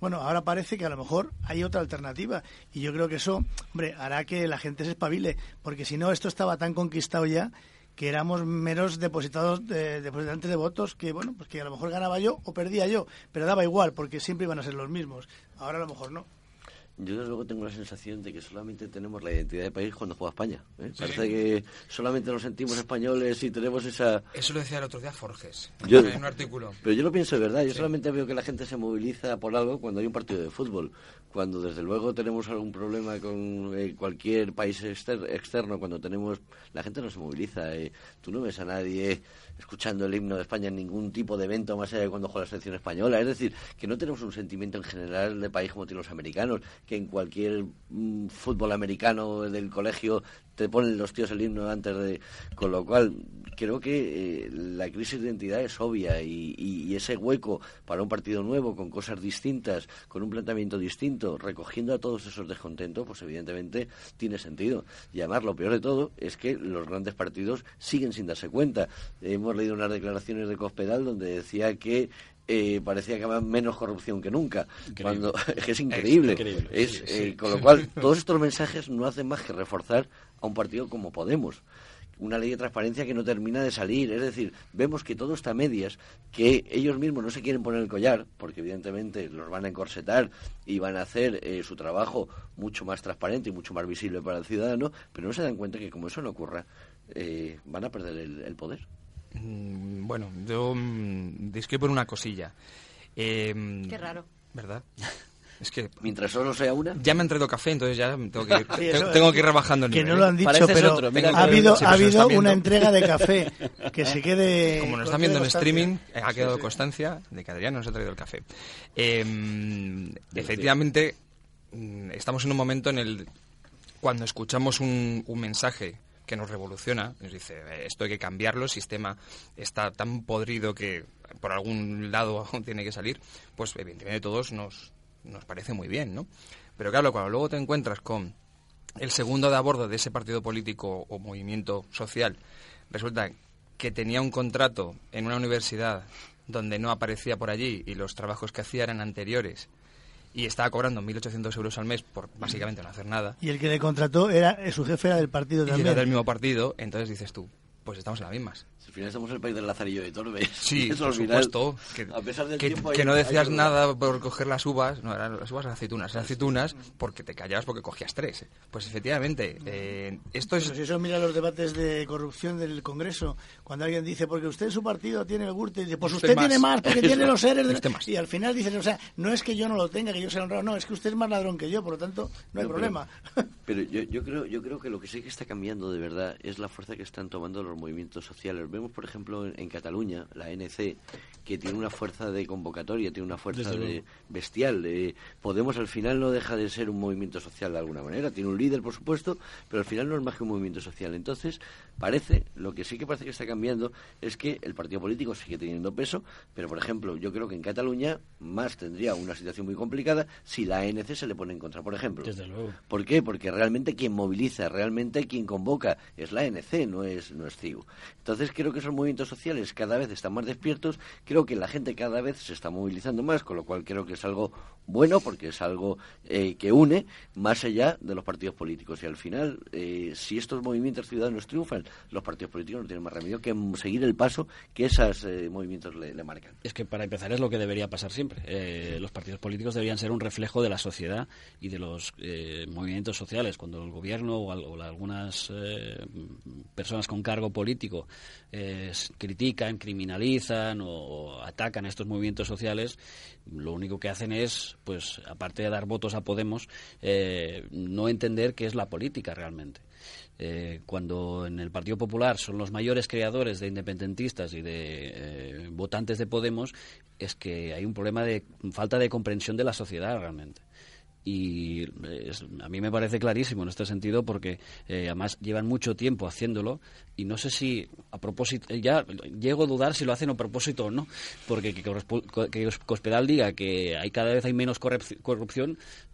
B: Bueno, ahora parece que a lo mejor hay otra alternativa y yo creo que eso, hombre, hará que la gente se espabile, porque si no esto estaba tan conquistado ya que éramos meros depositados de, depositantes de votos que bueno, pues que a lo mejor ganaba yo o perdía yo, pero daba igual porque siempre iban a ser los mismos. Ahora a lo mejor no.
E: Yo desde luego tengo la sensación de que solamente tenemos la identidad de país cuando juega España. ¿eh? Parece que solamente nos sentimos españoles y tenemos esa...
D: Eso lo decía el otro día Forges,
E: Yo-
D: en un artículo.
E: Pero yo lo pienso de verdad. Yo solamente veo que la gente se moviliza por algo cuando hay un partido de fútbol. Cuando desde luego tenemos algún problema con eh, cualquier país exter- externo, cuando tenemos... La gente no se moviliza. eh. Tú no ves a nadie escuchando el himno de España en ningún tipo de evento más allá de cuando juega la selección española. Es decir, que no tenemos un sentimiento en general de país como tienen los americanos, que en cualquier mm, fútbol americano del colegio te ponen los tíos el himno antes de... Con lo cual, creo que eh, la crisis de identidad es obvia y- y ese hueco para un partido nuevo, con cosas distintas, con un planteamiento distinto, recogiendo a todos esos descontentos, pues evidentemente tiene sentido. Y además, lo peor de todo es que los grandes partidos siguen sin darse cuenta. Hemos leído unas declaraciones de Cospedal donde decía que eh, parecía que había menos corrupción que nunca. Cuando, es que es increíble.
C: increíble,
E: Es,
C: sí,
E: eh,
C: sí.
E: con lo cual, todos estos mensajes no hacen más que reforzar a un partido como Podemos. Una ley de transparencia que no termina de salir. Es decir, vemos que todo está a medias, que ellos mismos no se quieren poner el collar, porque evidentemente los van a encorsetar y van a hacer eh, su trabajo mucho más transparente y mucho más visible para el ciudadano, pero no se dan cuenta que como eso no ocurra, eh, van a perder el, el poder.
D: Mm, Bueno, yo mm, discrepo en una cosilla. Eh,
A: Qué raro.
D: ¿Verdad? Es que
E: Mientras solo sea una.
D: ya me han traído café, entonces ya tengo que ir,
B: Sí,
D: tengo,
B: eso-
D: tengo que ir rebajando el
B: Que
D: nivel.
B: no lo
D: ¿eh?
B: han dicho,
C: Pareces
B: pero
C: otro, mira,
B: ha habido,
D: sí,
B: ha una entrega de café que se quede...
D: Como nos
B: que
D: están viendo en streaming, ha quedado constancia de que Adrián nos ha traído el café. Eh, efectivamente, mm, estamos en un momento en el cuando escuchamos un, un mensaje que nos revoluciona, nos dice "Eh, esto hay que cambiarlo, el sistema está tan podrido que por algún lado tiene que salir, pues evidentemente todos nos, nos parece muy bien, ¿no? Pero claro, cuando luego te encuentras con el segundo de a bordo de ese partido político o movimiento social, resulta que tenía un contrato en una universidad donde no aparecía por allí y los trabajos que hacía eran anteriores y estaba cobrando 1.800 euros al mes por básicamente no hacer nada
B: Y el que le contrató, era eh, su jefe era del partido
D: y
B: también.
D: era del mismo partido, entonces dices tú, pues estamos en las mismas.
E: Al final estamos en el país del Lazarillo de Torbe.
D: Sí,
E: Eso
D: por
E: al final,
D: supuesto. Que,
E: a pesar del
D: que-
E: tiempo
D: que
E: hay-
D: no decías nada por coger las uvas, no, eran las uvas eran aceitunas, eran aceitunas porque te callabas porque cogías tres. Pues efectivamente, eh, esto es...
B: Pero si eso mira los debates de corrupción del Congreso, cuando alguien dice, porque usted en su partido tiene el GURTE, y dice, pues
D: Usted
B: usted,
D: más.
B: tiene más, porque tiene los seres. de-
D: más.
B: Y al final dicen, o sea, no es que yo no lo tenga, que yo sea honrado, no, es que usted es más ladrón que yo, por lo tanto, no hay
E: No, pero-
B: problema.
E: Pero yo, yo creo yo creo que lo que sí que está cambiando de verdad es la fuerza que están tomando los movimientos sociales. Vemos, por ejemplo, en, en Cataluña, la ANC, que tiene una fuerza de convocatoria, tiene una fuerza de bestial. Eh, Podemos al final no deja de ser un movimiento social de alguna manera. Tiene un líder, por supuesto, pero al final no es más que un movimiento social. Entonces, parece, lo que sí que parece que está cambiando es que el partido político sigue teniendo peso, pero, por ejemplo, yo creo que en Cataluña más tendría una situación muy complicada si la ANC se le pone en contra, por ejemplo.
C: Desde luego.
E: ¿Por qué? Porque realmente quien moviliza, realmente quien convoca es la ANC, no es, no es Entonces creo que esos movimientos sociales cada vez están más despiertos, creo que la gente cada vez se está movilizando más, con lo cual creo que es algo bueno porque es algo eh, que une más allá de los partidos políticos. Y al final, eh, si estos movimientos ciudadanos triunfan, los partidos políticos no tienen más remedio que seguir el paso que esos eh, movimientos le, marcan.
C: Es que para empezar es lo que debería pasar siempre. los partidos políticos deberían ser un reflejo de la sociedad y de los movimientos sociales. Cuando el gobierno o, algunas personas con cargo político critican, criminalizan o atacan a estos movimientos sociales, lo único que hacen es, pues, aparte de dar votos a Podemos, eh, no entender qué es la política realmente. Eh, cuando en el Partido Popular son los mayores creadores de independentistas y de eh, votantes de Podemos, es que hay un problema de falta de comprensión de la sociedad realmente y a mí me parece clarísimo en este sentido porque eh, además llevan mucho tiempo haciéndolo y no sé si a propósito ya llego a dudar si lo hacen a propósito o no porque que, que Cospedal diga que hay cada vez hay menos corrupción eh,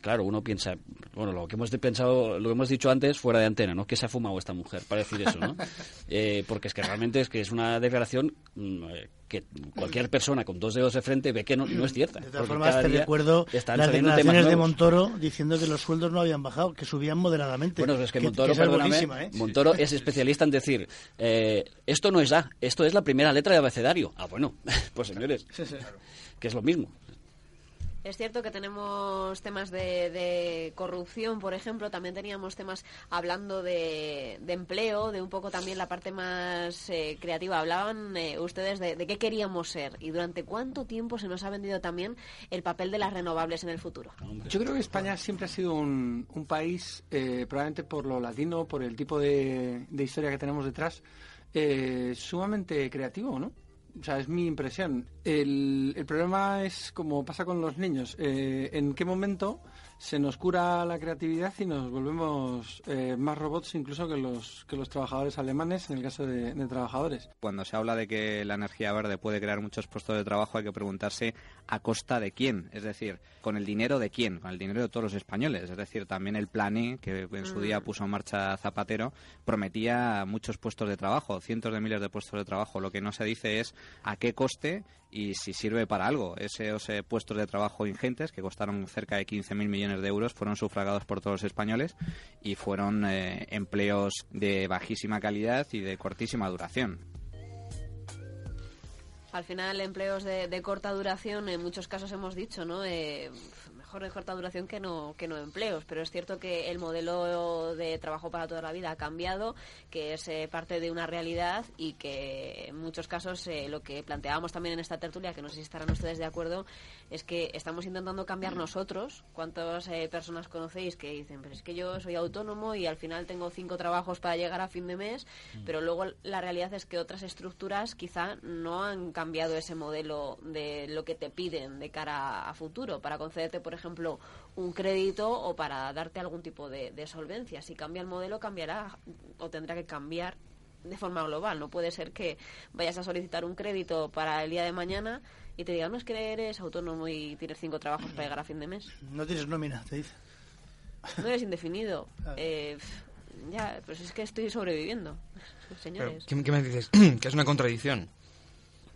C: claro uno piensa bueno lo que hemos pensado lo que hemos dicho antes fuera de antena no que se ha fumado esta mujer para decir eso no eh, porque es que realmente es que es una declaración mm, que cualquier persona con dos dedos de frente ve que no, no es cierta.
B: De todas formas, te recuerdo las declaraciones de Montoro diciendo que los sueldos no habían bajado, que subían moderadamente.
C: Bueno, es que, Montoro, ¿eh? Montoro es especialista en decir, eh, esto no es A, esto es la primera letra de abecedario. Ah, bueno, pues señores, que es lo mismo.
A: Es cierto que tenemos temas de, corrupción, por ejemplo, también teníamos temas hablando de, empleo, de un poco también la parte más eh, creativa. Hablaban eh, ustedes de, qué queríamos ser y durante cuánto tiempo se nos ha vendido también el papel de las renovables en el futuro.
J: Yo creo que España siempre ha sido un, país, eh, probablemente por lo latino, por el tipo de, de historia que tenemos detrás, sumamente creativo, ¿no? O sea, es mi impresión. El, el problema es como pasa con los niños. Eh, ¿En qué momento se nos cura la creatividad y nos volvemos eh, más robots incluso que los, que los trabajadores alemanes en el caso de, trabajadores.
K: Cuando se habla de que la energía verde puede crear muchos puestos de trabajo hay que preguntarse a costa de quién, es decir, con el dinero de quién, con el dinero de todos los españoles, es decir, también el plan E, que en su día mm. puso en marcha Zapatero, prometía muchos puestos de trabajo, cientos de miles de puestos de trabajo. Lo que no se dice es a qué coste y si sirve para algo. Esos puestos de trabajo ingentes, que costaron cerca de 15.000 millones de euros, fueron sufragados por todos los españoles y fueron eh, empleos de bajísima calidad y de cortísima duración.
A: Al final, empleos de, corta duración, en muchos casos hemos dicho, ¿no? Eh, mejor de corta duración que no, que no empleos, pero es cierto que el modelo de trabajo para toda la vida ha cambiado, que es eh, parte de una realidad y que en muchos casos eh, lo que planteábamos también en esta tertulia, que no sé si estarán ustedes de acuerdo, es que estamos intentando cambiar nosotros. ¿Cuántas eh, personas conocéis que dicen, pero es que yo soy autónomo y al final tengo cinco trabajos para llegar a fin de mes, mm. pero luego la realidad es que otras estructuras quizá no han cambiado ese modelo de lo que te piden de cara a futuro para concederte, por ejemplo, ejemplo, un crédito o para darte algún tipo de, solvencia. Si cambia el modelo, cambiará o tendrá que cambiar de forma global. No puede ser que vayas a solicitar un crédito para el día de mañana y te digan, no es que eres autónomo y tienes cinco trabajos para llegar a fin de mes.
B: No tienes nómina, te dice.
A: No eres indefinido. Eh, ya, pues es que estoy sobreviviendo, señores.
D: ¿qué, me dices? que es una contradicción.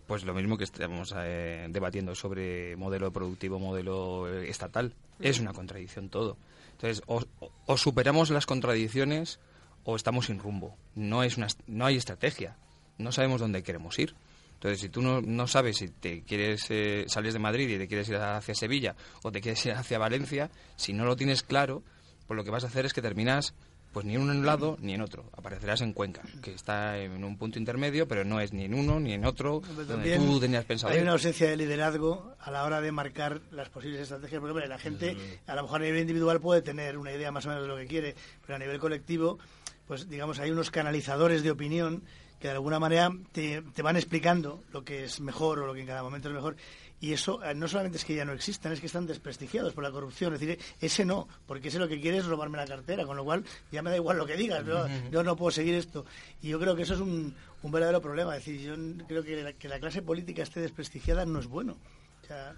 D: Pues lo mismo que estamos eh, debatiendo sobre modelo productivo, modelo eh, estatal. Es una contradicción todo. Entonces, o, superamos las contradicciones o estamos sin rumbo. No, es una, no hay estrategia. No sabemos dónde queremos ir. Entonces, si tú no, no sabes si te quieres eh, salir de Madrid y te quieres ir hacia Sevilla o te quieres ir hacia Valencia, si no lo tienes claro, pues lo que vas a hacer es que terminas pues ni en un lado ni en otro. Aparecerás en Cuenca, que está en un punto intermedio, pero no es ni en uno ni en otro donde tú tenías pensado.
B: Hay una ausencia de liderazgo a la hora de marcar las posibles estrategias, porque la gente a lo mejor a nivel individual puede tener una idea más o menos de lo que quiere, pero a nivel colectivo, pues digamos, hay unos canalizadores de opinión que de alguna manera te, te van explicando lo que es mejor o lo que en cada momento es mejor y eso eh, no solamente es que ya no existan, es que están desprestigiados por la corrupción. Es decir, ese no, porque ese lo que quiere es robarme la cartera, con lo cual ya me da igual lo que digas, yo no puedo seguir esto. Y yo creo que eso es un, un verdadero problema. Es decir, yo creo que la, que la clase política esté desprestigiada no es bueno. O sea,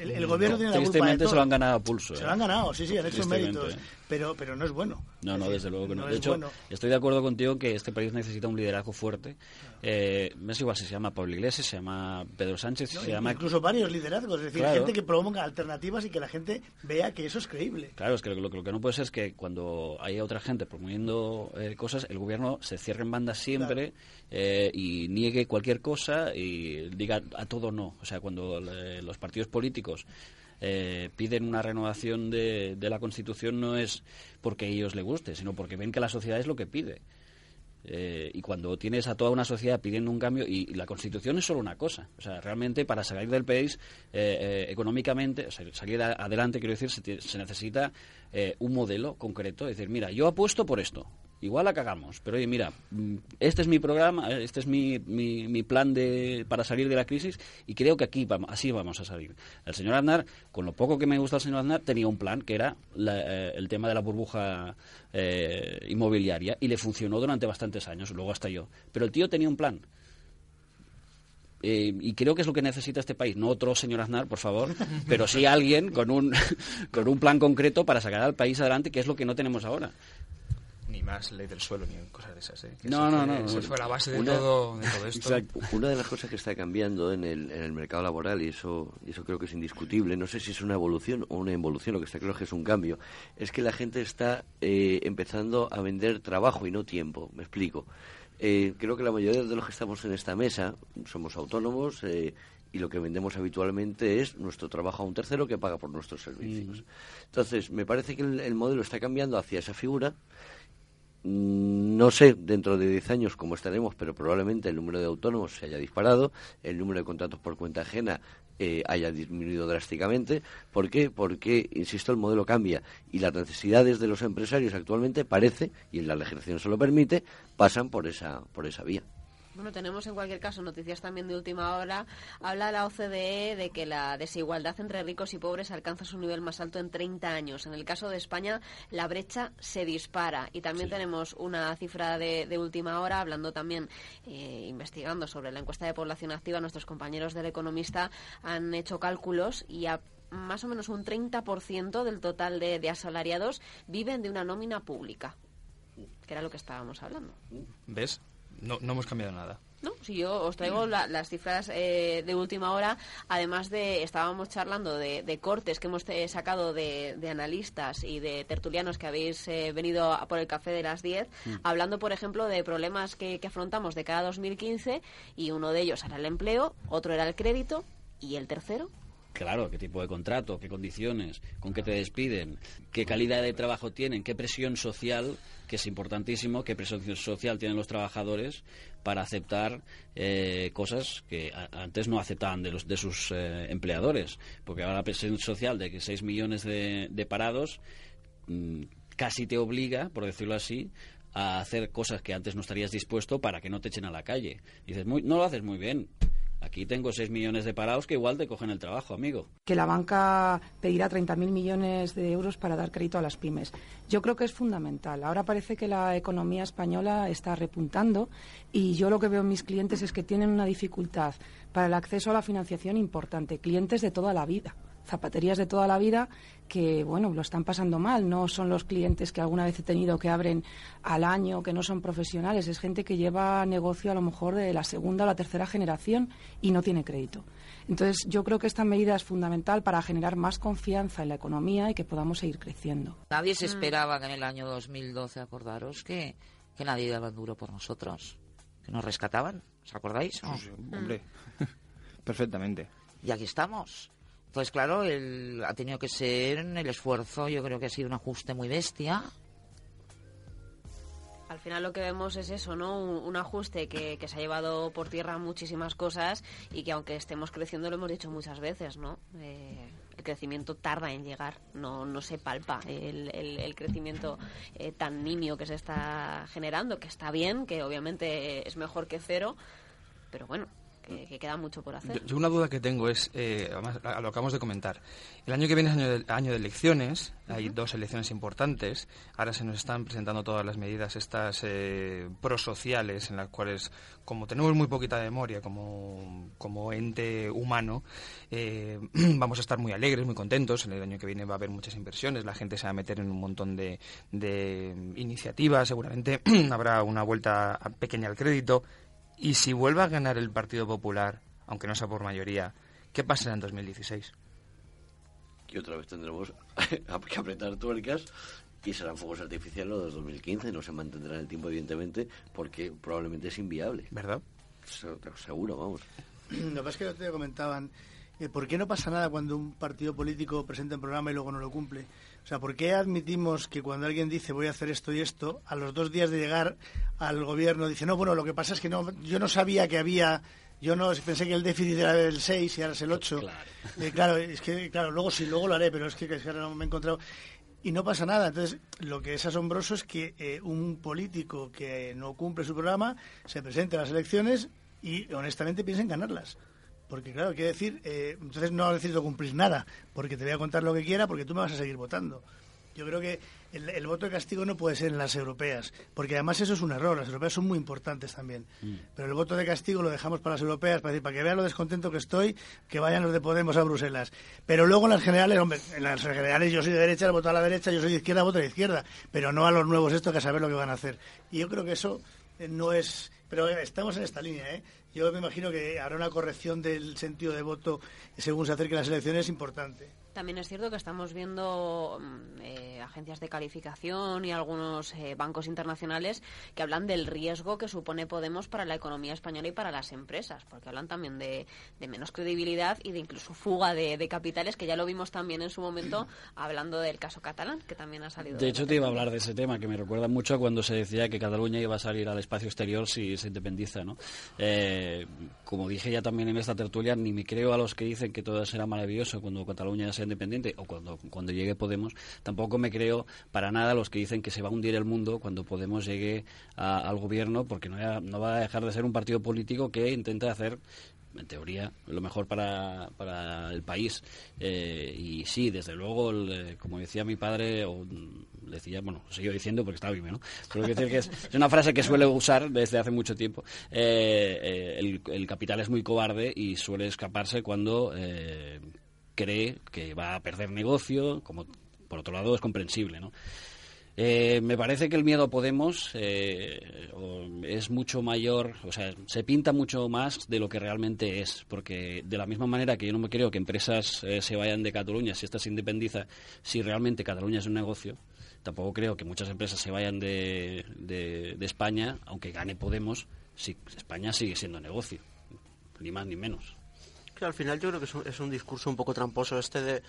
B: el, el gobierno tiene la culpa
C: Tristemente se lo han ganado a pulso.
B: Se
C: ¿eh?
B: lo han ganado, sí, sí, han hecho méritos, pero, pero no es bueno.
C: No, no, desde luego que no.
B: no
C: de hecho,
B: bueno.
C: estoy de acuerdo contigo que este país necesita un liderazgo fuerte. Eh, no es igual si se llama Pablo Iglesias, se llama Pedro Sánchez,
B: No,
C: se llama...
B: Incluso varios liderazgos, es decir,
C: Claro.
B: gente que proponga alternativas y que la gente vea que eso es creíble.
C: Claro, es que lo, lo que no puede ser es que cuando haya otra gente promoviendo eh, cosas, el gobierno se cierre en banda siempre eh, y niegue cualquier cosa y diga a todo no. O sea, cuando eh, los partidos políticos eh, piden una renovación de, la Constitución no es porque a ellos les guste, sino porque ven que la sociedad es lo que pide. Eh, y cuando tienes a toda una sociedad pidiendo un cambio, y, la Constitución es solo una cosa. O sea, realmente para salir del país económicamente, o sea, salir adelante, quiero decir, se, se necesita un modelo concreto. Es decir, mira, yo apuesto por esto. Igual la cagamos, pero oye, mira, mm, este es mi programa, eh, este es mi, mi, mi plan de, para salir de la crisis y creo que aquí vamos, así vamos a salir. El señor Aznar, con lo poco que me gusta el señor Aznar, tenía un plan que era la- eh, el tema de la burbuja eh, inmobiliaria y le funcionó durante bastantes años, luego hasta yo. Pero el tío tenía un plan. Eh, y creo que es lo que necesita este país, no otro señor Aznar, por favor, pero sí alguien con un, con un plan concreto para sacar al país adelante, que es lo que no tenemos ahora.
D: Ni más ley del suelo ni cosas de esas. ¿eh?
C: No, no,
D: fue-
C: no, no.
D: fue la base de,
E: Una-
D: todo, de todo esto.
E: Una de las cosas que está cambiando en el, en el mercado laboral, y eso, y eso creo que es indiscutible, no sé si es una evolución o una involución, lo que está claro es que es un cambio, es que la gente está eh, empezando a vender trabajo y no tiempo. Me explico. Eh, creo que la mayoría de los que estamos en esta mesa somos autónomos eh, y lo que vendemos habitualmente es nuestro trabajo a un tercero que paga por nuestros servicios. Entonces, me parece que el, el modelo está cambiando hacia esa figura No sé dentro de 10 años cómo estaremos, pero probablemente el número de autónomos se haya disparado, el número de contratos por cuenta ajena eh, haya disminuido drásticamente. ¿Por qué? Porque, insisto, el modelo cambia y las necesidades de los empresarios actualmente parece, y la legislación se lo permite, pasan por esa, por esa vía.
A: Bueno, tenemos en cualquier caso noticias también de última hora. Habla la OCDE de que la desigualdad entre ricos y pobres alcanza su nivel más alto en 30 años. En el caso de España, la brecha se dispara. Y también tenemos una cifra de, de última hora, hablando también, eh, investigando sobre la encuesta de población activa. Nuestros compañeros del Economista han hecho cálculos y a más o menos un 30% del total de, de asalariados viven de una nómina pública, que era lo que estábamos hablando.
D: ¿Ves? No, no hemos cambiado nada.
A: No, si yo os traigo la- las cifras eh, de última hora, además de, estábamos charlando de, de cortes que hemos eh, sacado de, de analistas y de tertulianos que habéis eh, venido a por el café de las 10,
C: Mm.
A: hablando, por ejemplo, de problemas que, que afrontamos de cada 2015 y uno de ellos era el empleo, otro era el crédito y el tercero.
C: Claro, qué tipo de contrato, qué condiciones, con qué te despiden, qué calidad de trabajo tienen, qué presión social, que es importantísimo, qué presión social tienen los trabajadores para aceptar eh, cosas que antes no aceptaban de, los, de sus eh, empleadores. Porque ahora la presión social de que 6 millones de, parados mm, casi te obliga, por decirlo así, a hacer cosas que antes no estarías dispuesto para que no te echen a la calle. dices, muy, no lo haces muy bien. Aquí tengo 6 millones de parados que igual te cogen el trabajo, amigo.
L: que la banca pedirá 30.000 millones de euros para dar crédito a las pymes. Yo creo que es fundamental. Ahora parece que la economía española está repuntando y yo lo que veo en mis clientes es que tienen una dificultad para el acceso a la financiación importante. Clientes de toda la vida, zapaterías de toda la vida que, bueno, lo están pasando mal. No son los clientes que alguna vez he tenido que abren al año, que no son profesionales. Es gente que lleva negocio a lo mejor de la segunda o la tercera generación y no tiene crédito. Entonces, yo creo que esta medida es fundamental para generar más confianza en la economía y que podamos seguir creciendo.
M: Nadie se esperaba que en el año 2012, acordaros, que, que nadie daba duro por nosotros, que nos rescataban, ¿os acordáis?
D: Hombre, perfectamente.
M: Y aquí estamos. Entonces, claro, el, ha tenido que ser el esfuerzo, yo creo que ha sido un ajuste muy bestia.
A: Al final lo que vemos es eso, ¿no? Un, ajuste que, que se ha llevado por tierra muchísimas cosas y que aunque estemos creciendo, lo hemos dicho muchas veces, ¿no? Eh, el crecimiento tarda en llegar, no, no se palpa el, el- el crecimiento eh, tan nimio que se está generando, que está bien, que obviamente es mejor que cero, pero bueno, que, queda mucho por hacer.
D: Yo, una duda que tengo es, eh, además, lo acabamos de comentar, el año que viene es año de, año de elecciones, hay dos elecciones importantes, ahora se nos están presentando todas las medidas estas eh, prosociales en las cuales, como tenemos muy poquita memoria como, como ente humano, eh, vamos a estar muy alegres, muy contentos, en el año que viene va a haber muchas inversiones, la gente se va a meter en un montón de, de iniciativas, seguramente habrá una vuelta pequeña al crédito, y si vuelve a ganar el Partido Popular, aunque no sea por mayoría, ¿qué pasará en 2016?
E: Y otra vez tendremos que apretar tuercas y serán fuegos artificiales los de 2015. No se mantendrá en el tiempo, evidentemente, porque probablemente es inviable.
D: ¿Verdad?
E: seguro, vamos.
B: Lo que pasa es que te comentaban, ¿por qué no pasa nada cuando un partido político presenta un programa y luego no lo cumple? O sea, ¿por qué admitimos que cuando alguien dice voy a hacer esto y esto, a los dos días de llegar al gobierno dice, no, bueno, lo que pasa es que no, yo no sabía que había yo no pensé que el déficit era el 6 y ahora es el 8. Claro. Eh, claro, es que, claro, luego sí, luego lo haré, pero es que, ahora no me he encontrado. Y no pasa nada. Entonces, lo que es asombroso es que eh, un político que no cumple su programa se presente a las elecciones y honestamente piensa en ganarlas. Porque, claro, quiere decir, eh, entonces no necesito cumplir nada, porque te voy a contar lo que quiera, porque tú me vas a seguir votando. Yo creo que el, voto de castigo no puede ser en las europeas, porque además eso es un error. Las europeas son muy importantes también. Mm. Pero el voto de castigo lo dejamos para las europeas, para decir, para que vean lo descontento que estoy, que vayan los de Podemos a Bruselas. Pero luego en las generales, hombre, en las generales yo soy de derecha, voto a la derecha, yo soy de izquierda, voto a la izquierda. Pero no a los nuevos estos que a saber lo que van a hacer. Y yo creo que eso eh, no es. Pero estamos en esta línea, ¿eh? Yo me imagino que habrá una corrección del sentido de voto según se acerquen las elecciones importante.
A: También es cierto que estamos viendo mm, eh, agencias de calificación y algunos eh, bancos internacionales que hablan del riesgo que supone Podemos para la economía española y para las empresas, porque hablan también de, menos credibilidad y de incluso fuga de, capitales, que ya lo vimos también en su momento hablando del caso catalán, que también ha salido.
C: De hecho, te iba a hablar de ese tema, que me recuerda mucho a cuando se decía que Cataluña iba a salir al espacio exterior si se independiza. ¿no? Eh, como dije ya también en esta tertulia, ni me creo a los que dicen que todo será maravilloso cuando Cataluña se independiente o cuando, cuando llegue Podemos, tampoco me creo para nada los que dicen que se va a hundir el mundo cuando Podemos llegue al gobierno, porque no, no va a dejar de ser un partido político que intenta hacer en teoría, lo mejor para, para el país. Eh, y sí, desde luego, como decía mi padre, o decía, bueno, sigo diciendo porque estaba vivo, ¿no? Pero decir que es, una frase que suele usar desde hace mucho tiempo. Eh, eh, el, capital es muy cobarde y suele escaparse cuando cree que va a perder negocio, como por otro lado es comprensible, ¿no? Eh, me parece que el miedo a Podemos eh, es mucho mayor, o sea, se pinta mucho más de lo que realmente es, porque de la misma manera que yo no me creo que empresas eh, se vayan de Cataluña si esta se independiza, si realmente Cataluña es un negocio, tampoco creo que muchas empresas se vayan de, de, de España, aunque gane Podemos, si España sigue siendo negocio, ni más ni menos
F: al final yo creo que es un, discurso un poco tramposo este de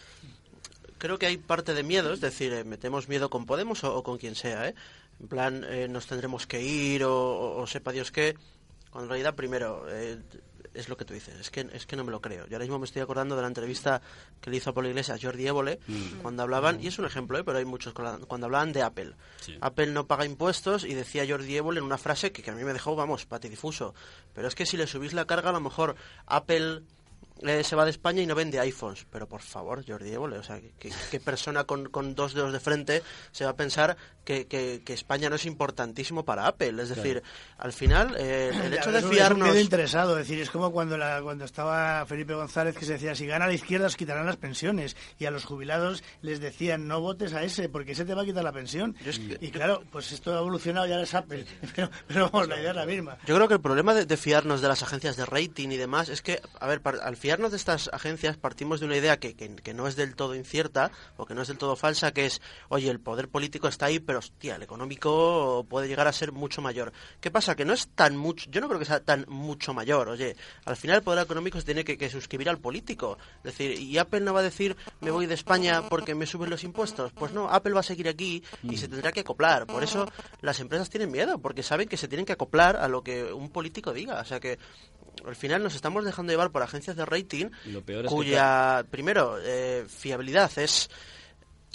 F: creo que hay parte de miedo, es decir, eh, metemos miedo con Podemos o, con quien sea, ¿eh? En plan, eh, nos tendremos que ir o, sepa Dios qué, cuando en realidad, primero, eh, es lo que tú dices, es que, es que no me lo creo. Yo ahora mismo me estoy acordando de la entrevista que le hizo a Pablo Iglesias Jordi Évole, mm. cuando hablaban, y es un ejemplo, ¿eh? pero hay muchos, cuando hablaban de Apple. Apple no paga impuestos y decía Jordi Évole en una frase que, que a mí me dejó, vamos, patidifuso. Pero es que si le subís la carga, a lo mejor Apple eh, se va de España y no vende iPhones. Pero por favor, Jordi Évole, o sea, ¿qué, persona con, con, dos dedos de frente se va a pensar que, que, España no es importantísimo para Apple? Es decir, al final, eh, el hecho de fiarnos...
B: Es un interesado, es decir, es como cuando, la, cuando estaba Felipe González que se decía, si gana la izquierda os quitarán las pensiones. Y a los jubilados les decían, no votes a ese, porque ese te va a quitar la pensión. Y claro, pues esto ha evolucionado, ya es Apple. Pero, pero vamos, la idea es la misma.
F: Yo creo que el problema de, de fiarnos de las agencias de rating y demás es que, a ver, al fiarnos de estas agencias partimos de una idea que, que, no es del todo incierta o que no es del todo falsa, que es, oye, el poder político está ahí, pero hostia, el económico puede llegar a ser mucho mayor. ¿Qué pasa? Que no es tan mucho, yo no creo que sea tan mucho mayor, oye, al final el poder económico se tiene que, suscribir al político. Es decir, y Apple no va a decir, me voy de España porque me suben los impuestos. Pues no, Apple va a seguir aquí y se tendrá que acoplar. Por eso las empresas tienen miedo, porque saben que se tienen que acoplar a lo que un político diga. O sea que al final nos estamos dejando llevar por agencias de rating cuya, primero, eh, fiabilidad es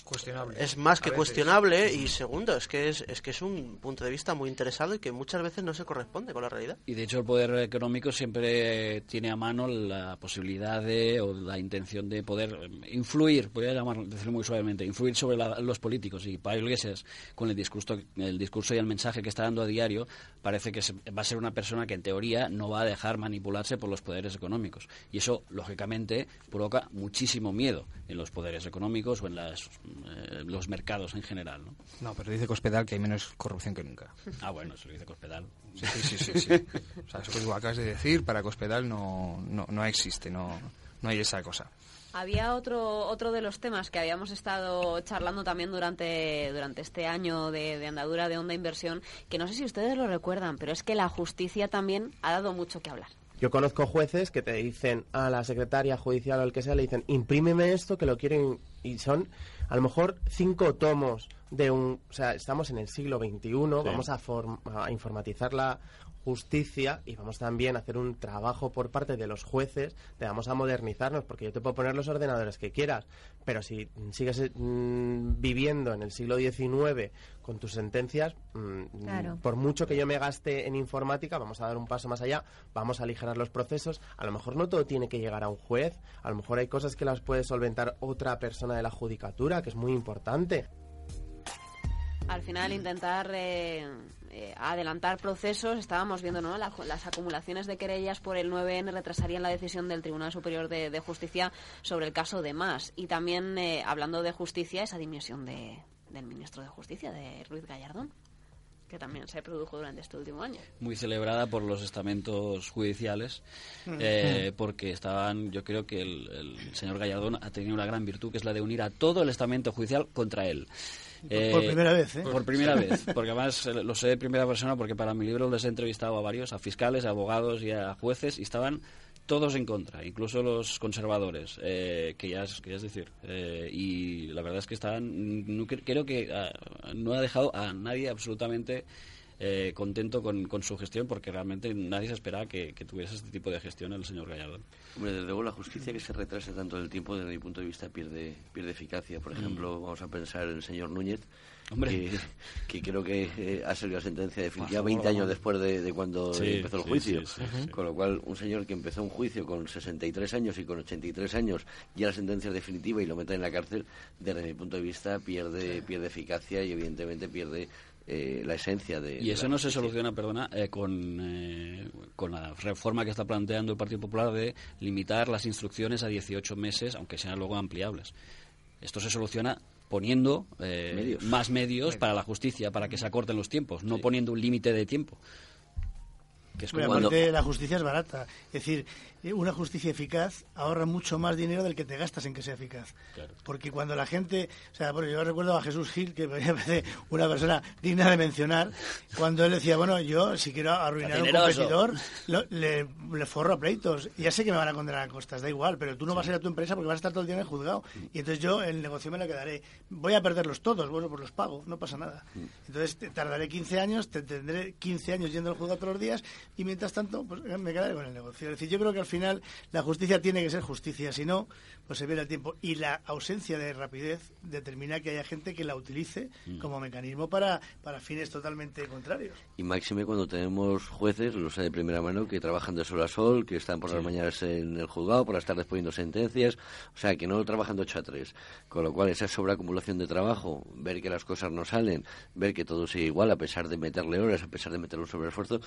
D: Cuestionable.
F: es más que cuestionable y segundo es que es, es que es un punto de vista muy interesado y que muchas veces no se corresponde con la realidad.
C: Y de hecho el poder económico siempre tiene a mano la posibilidad de o la intención de poder influir, voy a llamar, decirlo muy suavemente, influir sobre la- los políticos. Y Pablo Iglesias, con el discurso, el discurso y el mensaje que está dando a diario, parece que va a ser una persona que en teoría no va a dejar manipularse por los poderes económicos. Y eso, lógicamente, provoca muchísimo miedo en los poderes económicos o en las, eh, los mercados en general. ¿no?
D: No, pero dice Cospedal que hay menos corrupción que nunca.
C: Ah, bueno, eso lo dice Cospedal.
D: Sí, sí, sí, sí. sí. O sea, eso que tú acabas de decir, para Cospedal no, no, no existe, no, no hay esa cosa.
A: Había otro, otro de los temas que habíamos estado charlando también durante, durante este año de, de andadura de onda inversión, que no sé si ustedes lo recuerdan, pero es que la justicia también ha dado mucho que hablar.
N: Yo conozco jueces que te dicen a la secretaria judicial o al que sea, le dicen, imprímeme esto que lo quieren y son a lo mejor cinco tomos de un... O sea, estamos en el siglo XXI, vamos a, form- a informatizar la justicia y vamos también a hacer un trabajo por parte de los jueces, de vamos a modernizarnos, porque yo te puedo poner los ordenadores que quieras, pero si sigues mm, viviendo en el siglo XIX con tus sentencias, mm,
O: Claro.
N: por mucho que yo me gaste en informática, vamos a dar un paso más allá, vamos a aligerar los procesos. A lo mejor no todo tiene que llegar a un juez, a lo mejor hay cosas que las puede solventar otra persona de la judicatura, que es muy importante.
A: Al final intentar eh, eh, adelantar procesos, estábamos viendo ¿no? La- las acumulaciones de querellas por el 9N retrasarían la decisión del Tribunal Superior de, de Justicia sobre el caso de Más. Y también, eh, hablando de justicia, esa dimisión de, del ministro de Justicia, de Ruiz Gallardón, que también se produjo durante este último año.
C: muy celebrada por los estamentos judiciales,
A: Mm.
C: eh, porque estaban, yo creo que el, el señor Gallardón ha tenido una gran virtud, que es la de unir a todo el estamento judicial contra él.
B: Por- por primera vez, ¿eh?
C: Por primera vez, porque además eh, lo sé de primera persona, porque para mi libro les he entrevistado a varios, a fiscales, a abogados y a jueces, y estaban todos en contra, incluso los conservadores, eh, que, ya es, que ya es decir. eh, y la verdad es que estaban, no cre- creo que ah, no ha dejado a nadie absolutamente eh, contento con, con su gestión, porque realmente nadie se esperaba que, que tuviese este tipo de gestión el señor Gallardo.
E: Hombre, desde luego la justicia que se retrase tanto en el tiempo, desde mi punto de vista, pierde, pierde eficacia. Por
C: Mm.
E: ejemplo, vamos a pensar en el señor Núñez,
C: Hombre.
E: Que, que creo que eh, ha salido la sentencia definitiva
C: Por favor,
E: 20 años después de, de cuando
C: Sí,
E: empezó el
C: sí,
E: juicio.
C: sí.
E: Con lo cual, un señor que empezó un juicio con 63 años y con 83 años, ya la sentencia es definitiva y lo meten en la cárcel, desde mi punto de vista, pierde, pierde eficacia y evidentemente pierde eh, la esencia de...
C: Y eso no se soluciona, perdona, eh, con, eh, con la reforma que está planteando el Partido Popular de limitar las instrucciones a 18 meses, aunque sean luego ampliables. Esto se soluciona poniendo eh,
E: Medios.
C: más medios para la justicia, para que se acorten los tiempos, no poniendo un límite de tiempo. Que es
B: Hombre,
C: como
B: aparte, la justicia es barata. Es decir, una justicia eficaz ahorra mucho más dinero del que te gastas en que sea eficaz. Porque cuando la gente... O sea, bueno, yo recuerdo a Jesús Gil, que me parece una persona digna de mencionar, cuando él decía, bueno, yo si quiero arruinar a un competidor, lo- le, le forro a pleitos. Ya sé que me van a condenar a costas, da igual, pero tú no vas a ir a tu empresa porque vas a estar todo el día en el juzgado. Y entonces yo el negocio me lo quedaré. Voy a perderlos todos, bueno, pues los pago, no pasa nada. Entonces te- tardaré 15 años, te tendré 15 años yendo al juzgado todos los días y mientras tanto pues me quedaré con el negocio. Es decir, yo creo que al final la justicia tiene que ser justicia, si no, pues se pierde el tiempo. Y la ausencia de rapidez determina que haya gente que la utilice como mecanismo para, para fines totalmente contrarios.
E: Y máxime cuando tenemos jueces, lo sé de primera mano, que trabajan de sol a sol, que están por las mañanas en el juzgado, por las tardes poniendo sentencias, o sea, que no trabajan de 8 a 3. Con lo cual, esa sobreacumulación de trabajo, ver que las cosas no salen, ver que todo sigue igual, a pesar de meterle horas, a pesar de meterle un sobreesfuerzo,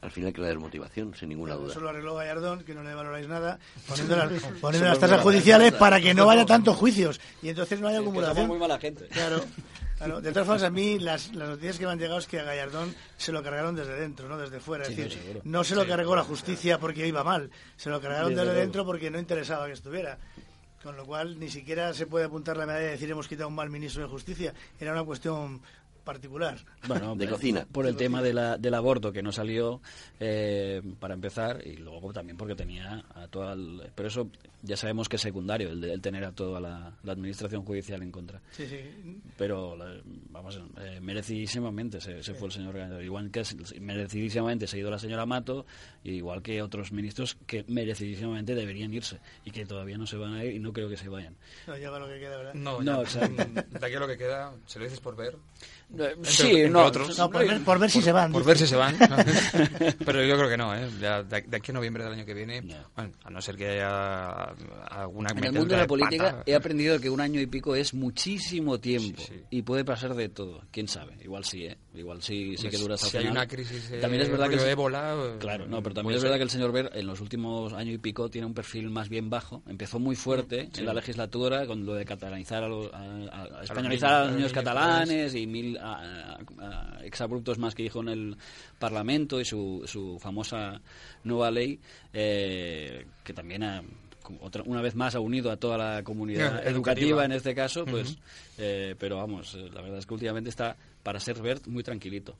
E: al final crea desmotivación, sin ninguna duda.
B: Eso lo arregló Gallardón, que no le valoráis nada, poniendo las, poniendo las tasas judiciales para que no vaya tantos juicios y entonces no haya acumulación.
C: muy mala gente.
B: Claro. Claro, de todas formas, a mí las, las noticias que me han llegado es que a Gallardón se lo cargaron desde dentro, no desde fuera.
C: Sí,
B: es decir,
C: no, seguro.
B: no se lo
C: Sí,
B: cargó la justicia porque iba mal, se lo cargaron
C: Desde
B: dentro porque no interesaba que estuviera. Con lo cual, ni siquiera se puede apuntar la medalla y decir hemos quitado un mal ministro de justicia. Era una cuestión particular.
C: Bueno,
E: De
C: por-
E: cocina.
C: Por el tema de la- del aborto que no salió eh, para empezar y luego también porque tenía a toda el- pero eso ya sabemos que es secundario el, de- el tener a toda la, la administración judicial en contra.
B: Sí, sí.
C: Pero vamos, eh, merecidísimamente se, se fue el señor Gallardo. Igual que se- merecidísimamente se ha ido la señora Mato, igual que otros ministros que merecidísimamente deberían irse y que todavía no se van a ir y no creo que se vayan.
B: No, ya va lo que queda, ¿verdad?
D: No,
C: No,
D: ya,
C: o sea-
D: de aquí a lo que queda, se lo dices por ver. Entre-
C: sí,
D: entre
C: no,
D: otros.
B: No, por ver, por ver si se van.
D: Por
B: dice.
D: ver si se van. Pero yo creo que no, ¿eh? Ya de, aquí a noviembre del año que viene, bueno, a no ser que haya alguna
C: En el mundo de la
D: de
C: política
D: pata.
C: he aprendido que un año y pico es muchísimo tiempo y puede pasar de todo. ¿Quién sabe? Igual sí, ¿eh? Igual sí, sí que dura hasta el
D: si hay una crisis, eh,
C: También es verdad que el-
D: ébola, eh,
C: Claro, no, pero también es
D: ser.
C: verdad que el señor Ver en los últimos año y pico tiene un perfil más bien bajo. Empezó muy fuerte
D: Sí.
C: en la legislatura con lo de catalanizar a, los- a- a- a españolizar
D: niños,
C: a los niños catalanes y mil a- a- a exabruptos más que dijo en el Parlamento y su, su famosa nueva ley eh, que también ha otra, una vez más ha unido a toda la comunidad
D: Educativa.
C: educativa en este caso, pues, eh, pero vamos, eh, la verdad es que últimamente está, para ser Bert, muy tranquilito.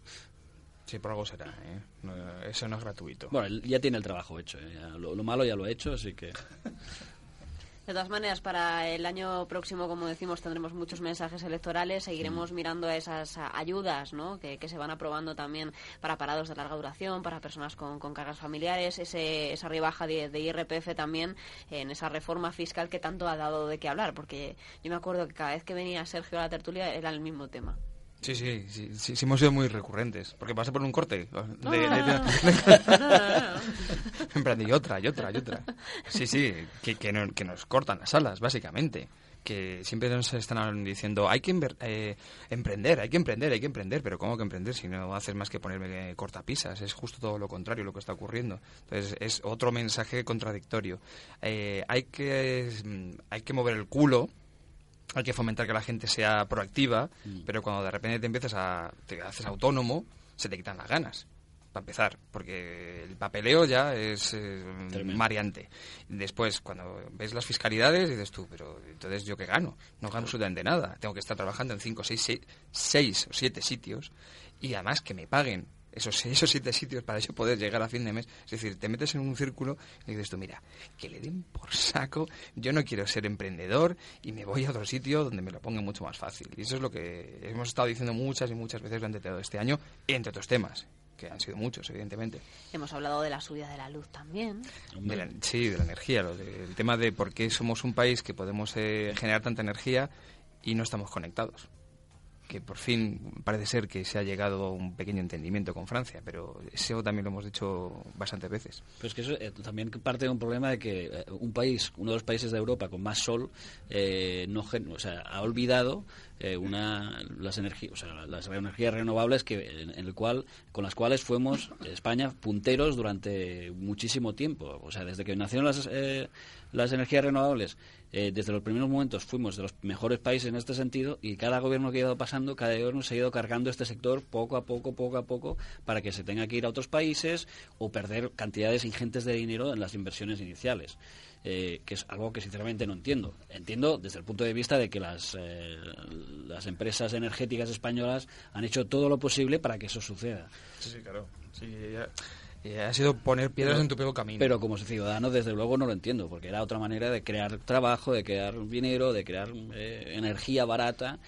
D: Sí, por algo será, ¿eh? No, eso no es gratuito.
C: Bueno, ya tiene el trabajo hecho, eh, lo malo ya lo ha hecho, así que...
A: De todas maneras, para el año próximo, como decimos, tendremos muchos mensajes electorales. Seguiremos mirando a esas ayudas ¿no? que, que se van aprobando también para parados de larga duración, para personas con, con cargas familiares, ese, esa rebaja de, de IRPF también en esa reforma fiscal que tanto ha dado de qué hablar. Porque yo me acuerdo que cada vez que venía Sergio a la tertulia era el mismo tema.
D: Sí, sí, sí, sí, sí hemos sido muy recurrentes. Porque vas a poner un corte. De, de- de- en plan, y otra, y otra, y otra. Sí, sí, que, que, no- que nos cortan las alas, básicamente. Que siempre nos están diciendo, hay que eh, emprender, hay que emprender, hay que emprender. Pero ¿cómo que emprender si no haces más que ponerme cortapisas? Es justo todo lo contrario lo que está ocurriendo. Entonces, es otro mensaje contradictorio. Eh, hay, que, mm, hay que mover el culo hay que fomentar que la gente sea proactiva, pero cuando de repente te empiezas a te haces autónomo, se te quitan las ganas. Para empezar, porque el papeleo ya es eh, mareante. Después, cuando ves las fiscalidades, dices tú, pero entonces yo qué gano? No gano absolutamente nada. Tengo que estar trabajando en cinco, seis, seis, seis o siete sitios y además que me paguen esos seis o siete sitios para yo poder llegar a fin de mes. Es decir, te metes en un círculo y dices tú, mira, que le den por saco, yo no quiero ser emprendedor y me voy a otro sitio donde me lo ponga mucho más fácil. Y eso es lo que hemos estado diciendo muchas y muchas veces durante todo este año, entre otros temas, que han sido muchos, evidentemente.
A: Hemos hablado de la subida de la luz también.
D: De la- sí, de la energía, lo de- el tema de por qué somos un país que podemos eh, generar tanta energía y no estamos conectados. Que por fin parece ser que se ha llegado a un pequeño entendimiento con Francia, pero eso también lo hemos dicho bastantes veces.
C: Pero es que eso eh, también parte de un problema de que eh, un país, uno de los países de Europa con más sol, eh, no o sea, ha olvidado eh, una las energías, o sea, las energías renovables que en, en el cual con las cuales fuimos España punteros durante muchísimo tiempo, o sea, desde que nacieron las las energías renovables, eh, desde los primeros momentos fuimos de los mejores países en este sentido y cada gobierno que ha ido pasando, cada gobierno se ha ido cargando este sector poco a poco, poco a poco, para que se tenga que ir a otros países o perder cantidades ingentes de dinero en las inversiones iniciales. eh, que es algo que sinceramente no entiendo. Entiendo desde el punto de vista de que las, eh, las empresas energéticas españolas han hecho todo lo posible para que eso suceda.
D: Sí, sí, claro. Sí, ya- ya ha sido poner piedras
C: Pero-
D: en tu propio camino.
C: Pero como ciudadano, desde luego, no lo entiendo, porque era otra manera de crear trabajo, de crear dinero, de crear eh, energía barata.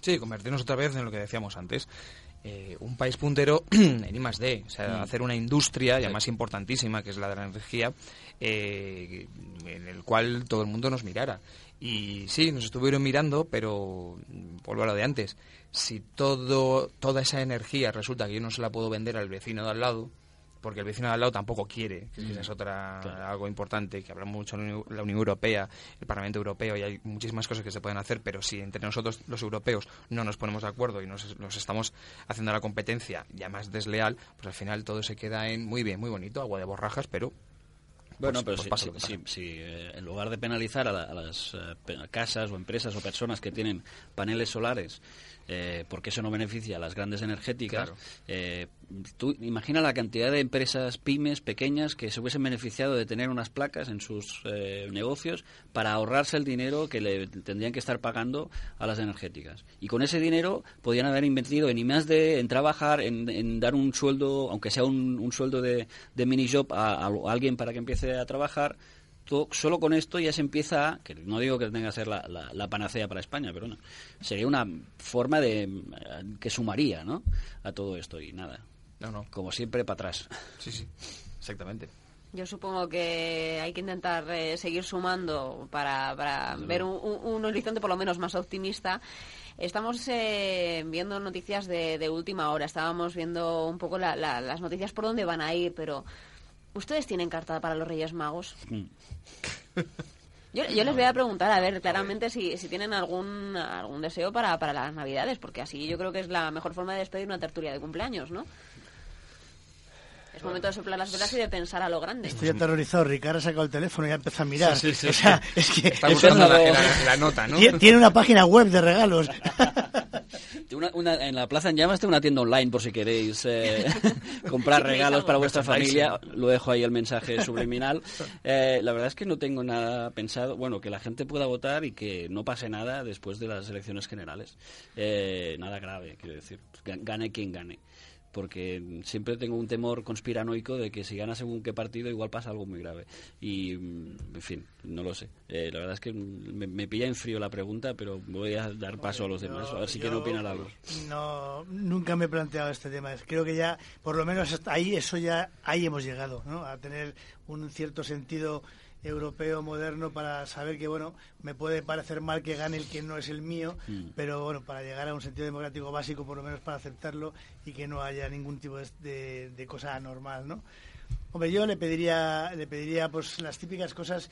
D: Sí, convertirnos otra vez en lo que decíamos antes. eh, un país puntero en I más D, o sea,
C: Mm.
D: hacer una industria, y además importantísima, que es la de la energía, eh, en el cual todo el mundo nos mirara. Y sí, nos estuvieron mirando, pero mm, vuelvo a lo de antes. Si todo, toda esa energía resulta que yo no se la puedo vender al vecino de al lado, porque el vecino de al lado tampoco quiere, que esa es otra algo importante, que hablamos mucho en la Uni- la Unión Europea, el Parlamento Europeo, y hay muchísimas cosas que se pueden hacer, pero si entre nosotros los europeos no nos ponemos de acuerdo y nos, nos estamos haciendo la competencia ya más desleal, pues al final todo se queda en muy bien, muy bonito, agua de borrajas, pero...
C: Bueno,
D: pues-
C: pero
D: pues
C: si,
D: pasa
C: si- eh, en lugar de penalizar a, la- a las eh, casas o empresas o personas que tienen paneles solares eh, porque eso no beneficia a las grandes energéticas. Eh, tú imagina la cantidad de empresas pymes pequeñas que se hubiesen beneficiado de tener unas placas en sus eh, negocios para ahorrarse el dinero que le tendrían que estar pagando a las energéticas. Y con ese dinero podían haber invertido en más de en trabajar, en, dar un sueldo, aunque sea un, sueldo de, mini job a alguien para que empiece a trabajar solo con esto ya se empieza, que no digo que tenga que ser la, la, panacea para España, pero no, sería una forma de que sumaría ¿no? a todo esto y nada. No, no. Como siempre, para atrás.
D: Sí, sí, exactamente.
A: Yo supongo que hay que intentar eh, seguir sumando para, para ver un, horizonte por lo menos más optimista. Estamos eh, viendo noticias de, de, última hora, estábamos viendo un poco las noticias por dónde van a ir, pero ¿Ustedes tienen carta para los Reyes Magos? Mm. Yo, les voy a preguntar, a ver, claramente si, si tienen algún, algún deseo para, para las Navidades, porque así yo creo que es la mejor forma de despedir una tertulia de cumpleaños, ¿no? Es momento de soplar las velas y de pensar a lo grande.
B: Estoy aterrorizado. Ricardo ha sacado el teléfono y ya empezado a mirar.
D: Sí, sí,
B: o sea, es que...
D: Está buscando la, nota, ¿no?
B: Tiene una página web de regalos.
C: en la Plaza en Llamas tengo una tienda online por si queréis eh, comprar regalos para vuestra familia. Lo dejo ahí el mensaje subliminal. Eh, la verdad es que no tengo nada pensado. Bueno, que la gente pueda votar y que no pase nada después de las elecciones generales. Eh, nada grave, quiero decir. Gane quien gane porque siempre tengo un temor conspiranoico de que si gana según qué partido igual pasa algo muy grave. Y, mm, en fin, no lo sé. Eh, la verdad es que me, pilla en frío la pregunta, pero voy a dar paso a los demás, a ver si quieren opinar algo.
B: No, nunca me he planteado este tema. Creo que ya, por lo menos ahí, eso ya, ahí hemos llegado, ¿no? A tener un cierto sentido europeo moderno para saber que, bueno, me puede parecer mal que gane el que no es el mío, mm. pero bueno, para llegar a un sentido democrático básico, por lo menos para aceptarlo y que no haya ningún tipo de, de cosa anormal, ¿no? Hombre, yo le pediría, le pediría pues las típicas cosas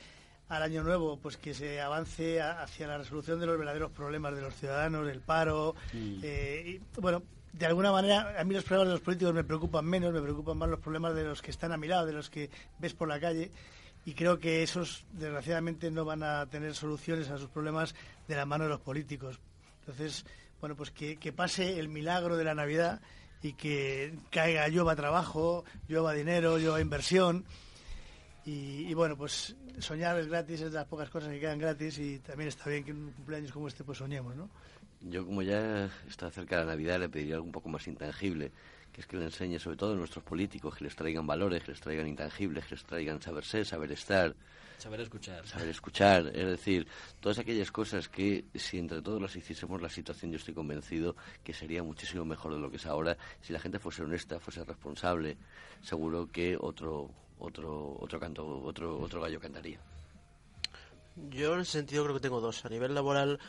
B: al año nuevo, pues que se avance hacia la resolución de los verdaderos problemas de los ciudadanos, el paro, mm. eh, y, bueno, de alguna manera, a mí los problemas de los políticos me preocupan menos, me preocupan más los problemas de los que están a mi lado, de los que ves por la calle y creo que esos desgraciadamente no van a tener soluciones a sus problemas de la mano de los políticos. Entonces, bueno, pues que, pase el milagro de la Navidad y que caiga llueva trabajo, llueva dinero, llueva inversión. Y, bueno, pues soñar es gratis, es de las pocas cosas que quedan gratis y también está bien que en un cumpleaños como este pues soñemos, ¿no?
E: Yo como ya está cerca la Navidad le pediría algo un poco más intangible que es que le enseñe sobre todo a nuestros políticos, que les traigan valores, que les traigan intangibles, que les traigan saber ser, saber estar.
C: Saber escuchar.
E: Saber escuchar, es decir, todas aquellas cosas que si entre todos las hiciésemos la situación, yo estoy convencido que sería muchísimo mejor de lo que es ahora. Si la gente fuese honesta, fuese responsable, seguro que otro otro otro canto, otro otro gallo cantaría.
F: Yo en ese sentido creo que tengo dos. A nivel laboral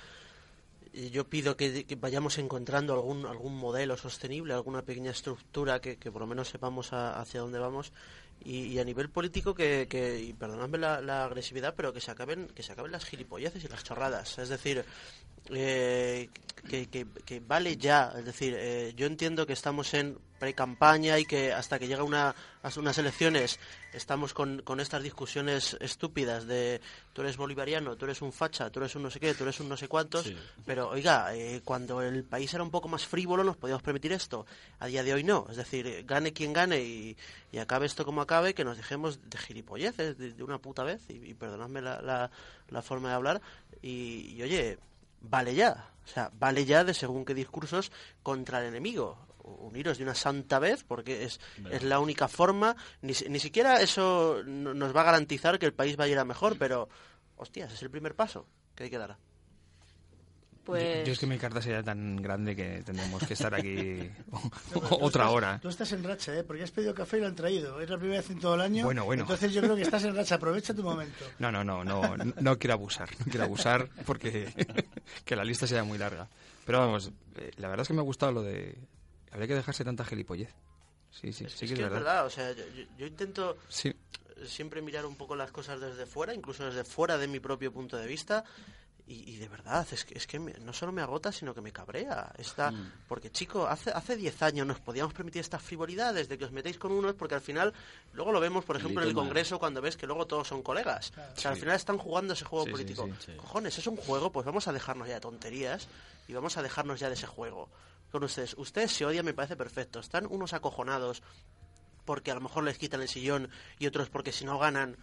F: yo pido que, vayamos encontrando algún algún modelo sostenible, alguna pequeña estructura que, por lo menos sepamos hacia dónde vamos y, a nivel político que, que y perdonadme la, agresividad, pero que se acaben que se acaben las gilipolleces y las chorradas. Es decir, eh, que, que, vale ya. Es decir, eh, yo entiendo que estamos en pre-campaña y que hasta que llega una, unas elecciones estamos con, con, estas discusiones estúpidas de tú eres bolivariano, tú eres un facha, tú eres un no sé qué, tú eres un no sé cuántos. Pero oiga, eh, cuando el país era un poco más frívolo nos podíamos permitir esto. A día de hoy no. Es decir, gane quien gane y, y acabe esto como acabe, que nos dejemos de gilipolleces de, una puta vez. Y, perdonadme la, la, forma de hablar. y oye, vale ya. O sea, vale ya de según qué discursos contra el enemigo. Uniros de una santa vez, porque es, es la única forma. Ni, ni siquiera eso nos va a garantizar que el país vaya a ir a mejor, pero, hostias, es el primer paso que hay que dar.
A: Pues...
D: Yo, es que mi carta sería tan grande que tendremos que estar aquí otra hora.
B: Tú estás en racha, ¿eh? Porque has pedido café y lo han traído. Es la primera vez en todo el año.
D: Bueno, bueno.
B: Entonces yo creo que estás en racha. Aprovecha tu momento.
D: No, no, no. No, no quiero abusar. No quiero abusar porque que la lista sea muy larga. Pero vamos, eh, la verdad es que me ha gustado lo de... Habría que dejarse tanta gilipollez. Sí, sí, sí
F: es que, es verdad. O sea, yo, intento siempre mirar un poco las cosas desde fuera, incluso desde fuera de mi propio punto de vista y, de verdad, es que, es que no solo me agota, sino que me cabrea. Está,
C: Mm.
F: Porque, chico, hace hace 10 años nos podíamos permitir estas frivolidades de que os metéis con unos, porque al final, luego lo vemos, por ejemplo, en el. Congreso, cuando ves que luego todos son colegas. O sea, al
C: Sí.
F: final están jugando ese juego
C: Sí, sí,
F: político.
C: sí, sí.
F: Cojones, es un juego, pues vamos a dejarnos ya de tonterías y vamos a dejarnos ya de ese juego. Con ustedes, ustedes se odian, me parece perfecto. Están unos acojonados porque a lo mejor les quitan el sillón y otros porque si no ganan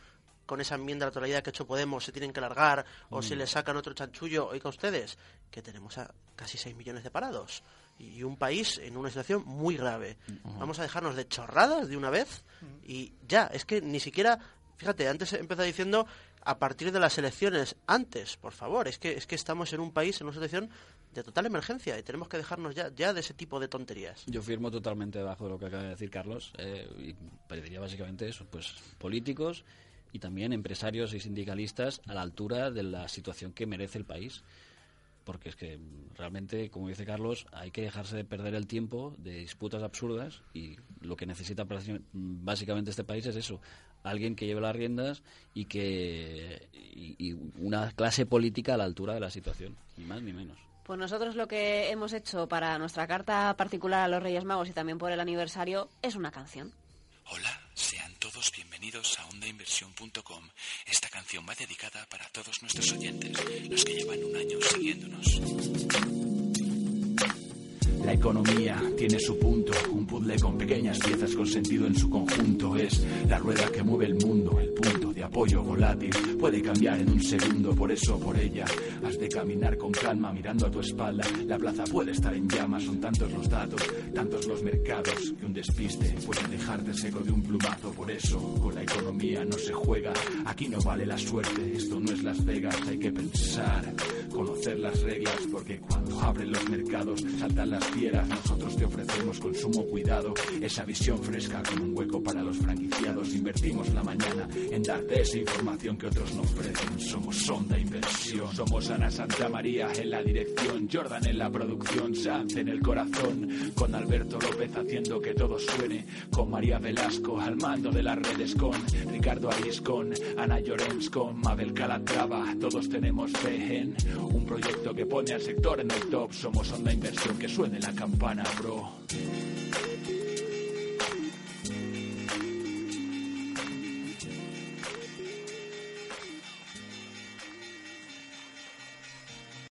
F: con esa enmienda a la totalidad que ha hecho Podemos se tienen que largar o si
C: Mm.
F: les sacan otro chanchullo, oiga ustedes, que tenemos a casi 6 millones de parados y un país en una situación muy grave. Vamos a dejarnos de chorradas de una vez y ya, es que ni siquiera, fíjate, antes empezó diciendo a partir de las elecciones, antes, por favor, es que es que estamos en un país en una situación de total emergencia y tenemos que dejarnos ya, ya de ese tipo de tonterías.
C: Yo firmo totalmente bajo lo que acaba de decir Carlos eh, y pediría básicamente eso, pues políticos y también empresarios y sindicalistas a la altura de la situación que merece el país. Porque es que realmente, como dice Carlos, hay que dejarse de perder el tiempo de disputas absurdas y lo que necesita básicamente este país es eso, alguien que lleve las riendas y que y una clase política a la altura de la situación, ni más ni menos.
A: Pues nosotros lo que hemos hecho para nuestra carta particular a los Reyes Magos y también por el aniversario es una canción.
O: Hola, sean todos bienvenidos a ondainversión.com. Esta canción va dedicada para todos nuestros oyentes, los que llevan un año siguiéndonos.
P: La economía tiene su punto, un puzzle con pequeñas piezas con sentido en su conjunto. Es la rueda que mueve el mundo, el punto de apoyo volátil. Puede cambiar en un segundo, por eso, por ella, has de caminar con calma mirando a tu espalda. La plaza puede estar en llamas, son tantos los datos, tantos los mercados, que un despiste puede dejarte seco de un plumazo. Por eso, con la economía no se juega, aquí no vale la suerte, esto no es Las Vegas, hay que pensar, conocer las reglas, porque cuando abren los mercados saltan las fieras, nosotros te ofrecemos con sumo cuidado esa visión fresca con un hueco para los franquiciados. Invertimos la mañana en darte esa información que otros no ofrecen. Somos Sonda Inversión, somos Ana Santa María en la dirección, Jordan en la producción, Sanz en el corazón, con Alberto López haciendo que todo suene, con María Velasco al mando de las redes, con Ricardo Aris, con Ana Llorens, con Mabel Calatrava. Todos tenemos fe en un proyecto que pone al sector en el top. Somos Onda Inversión, que suene la campana, bro.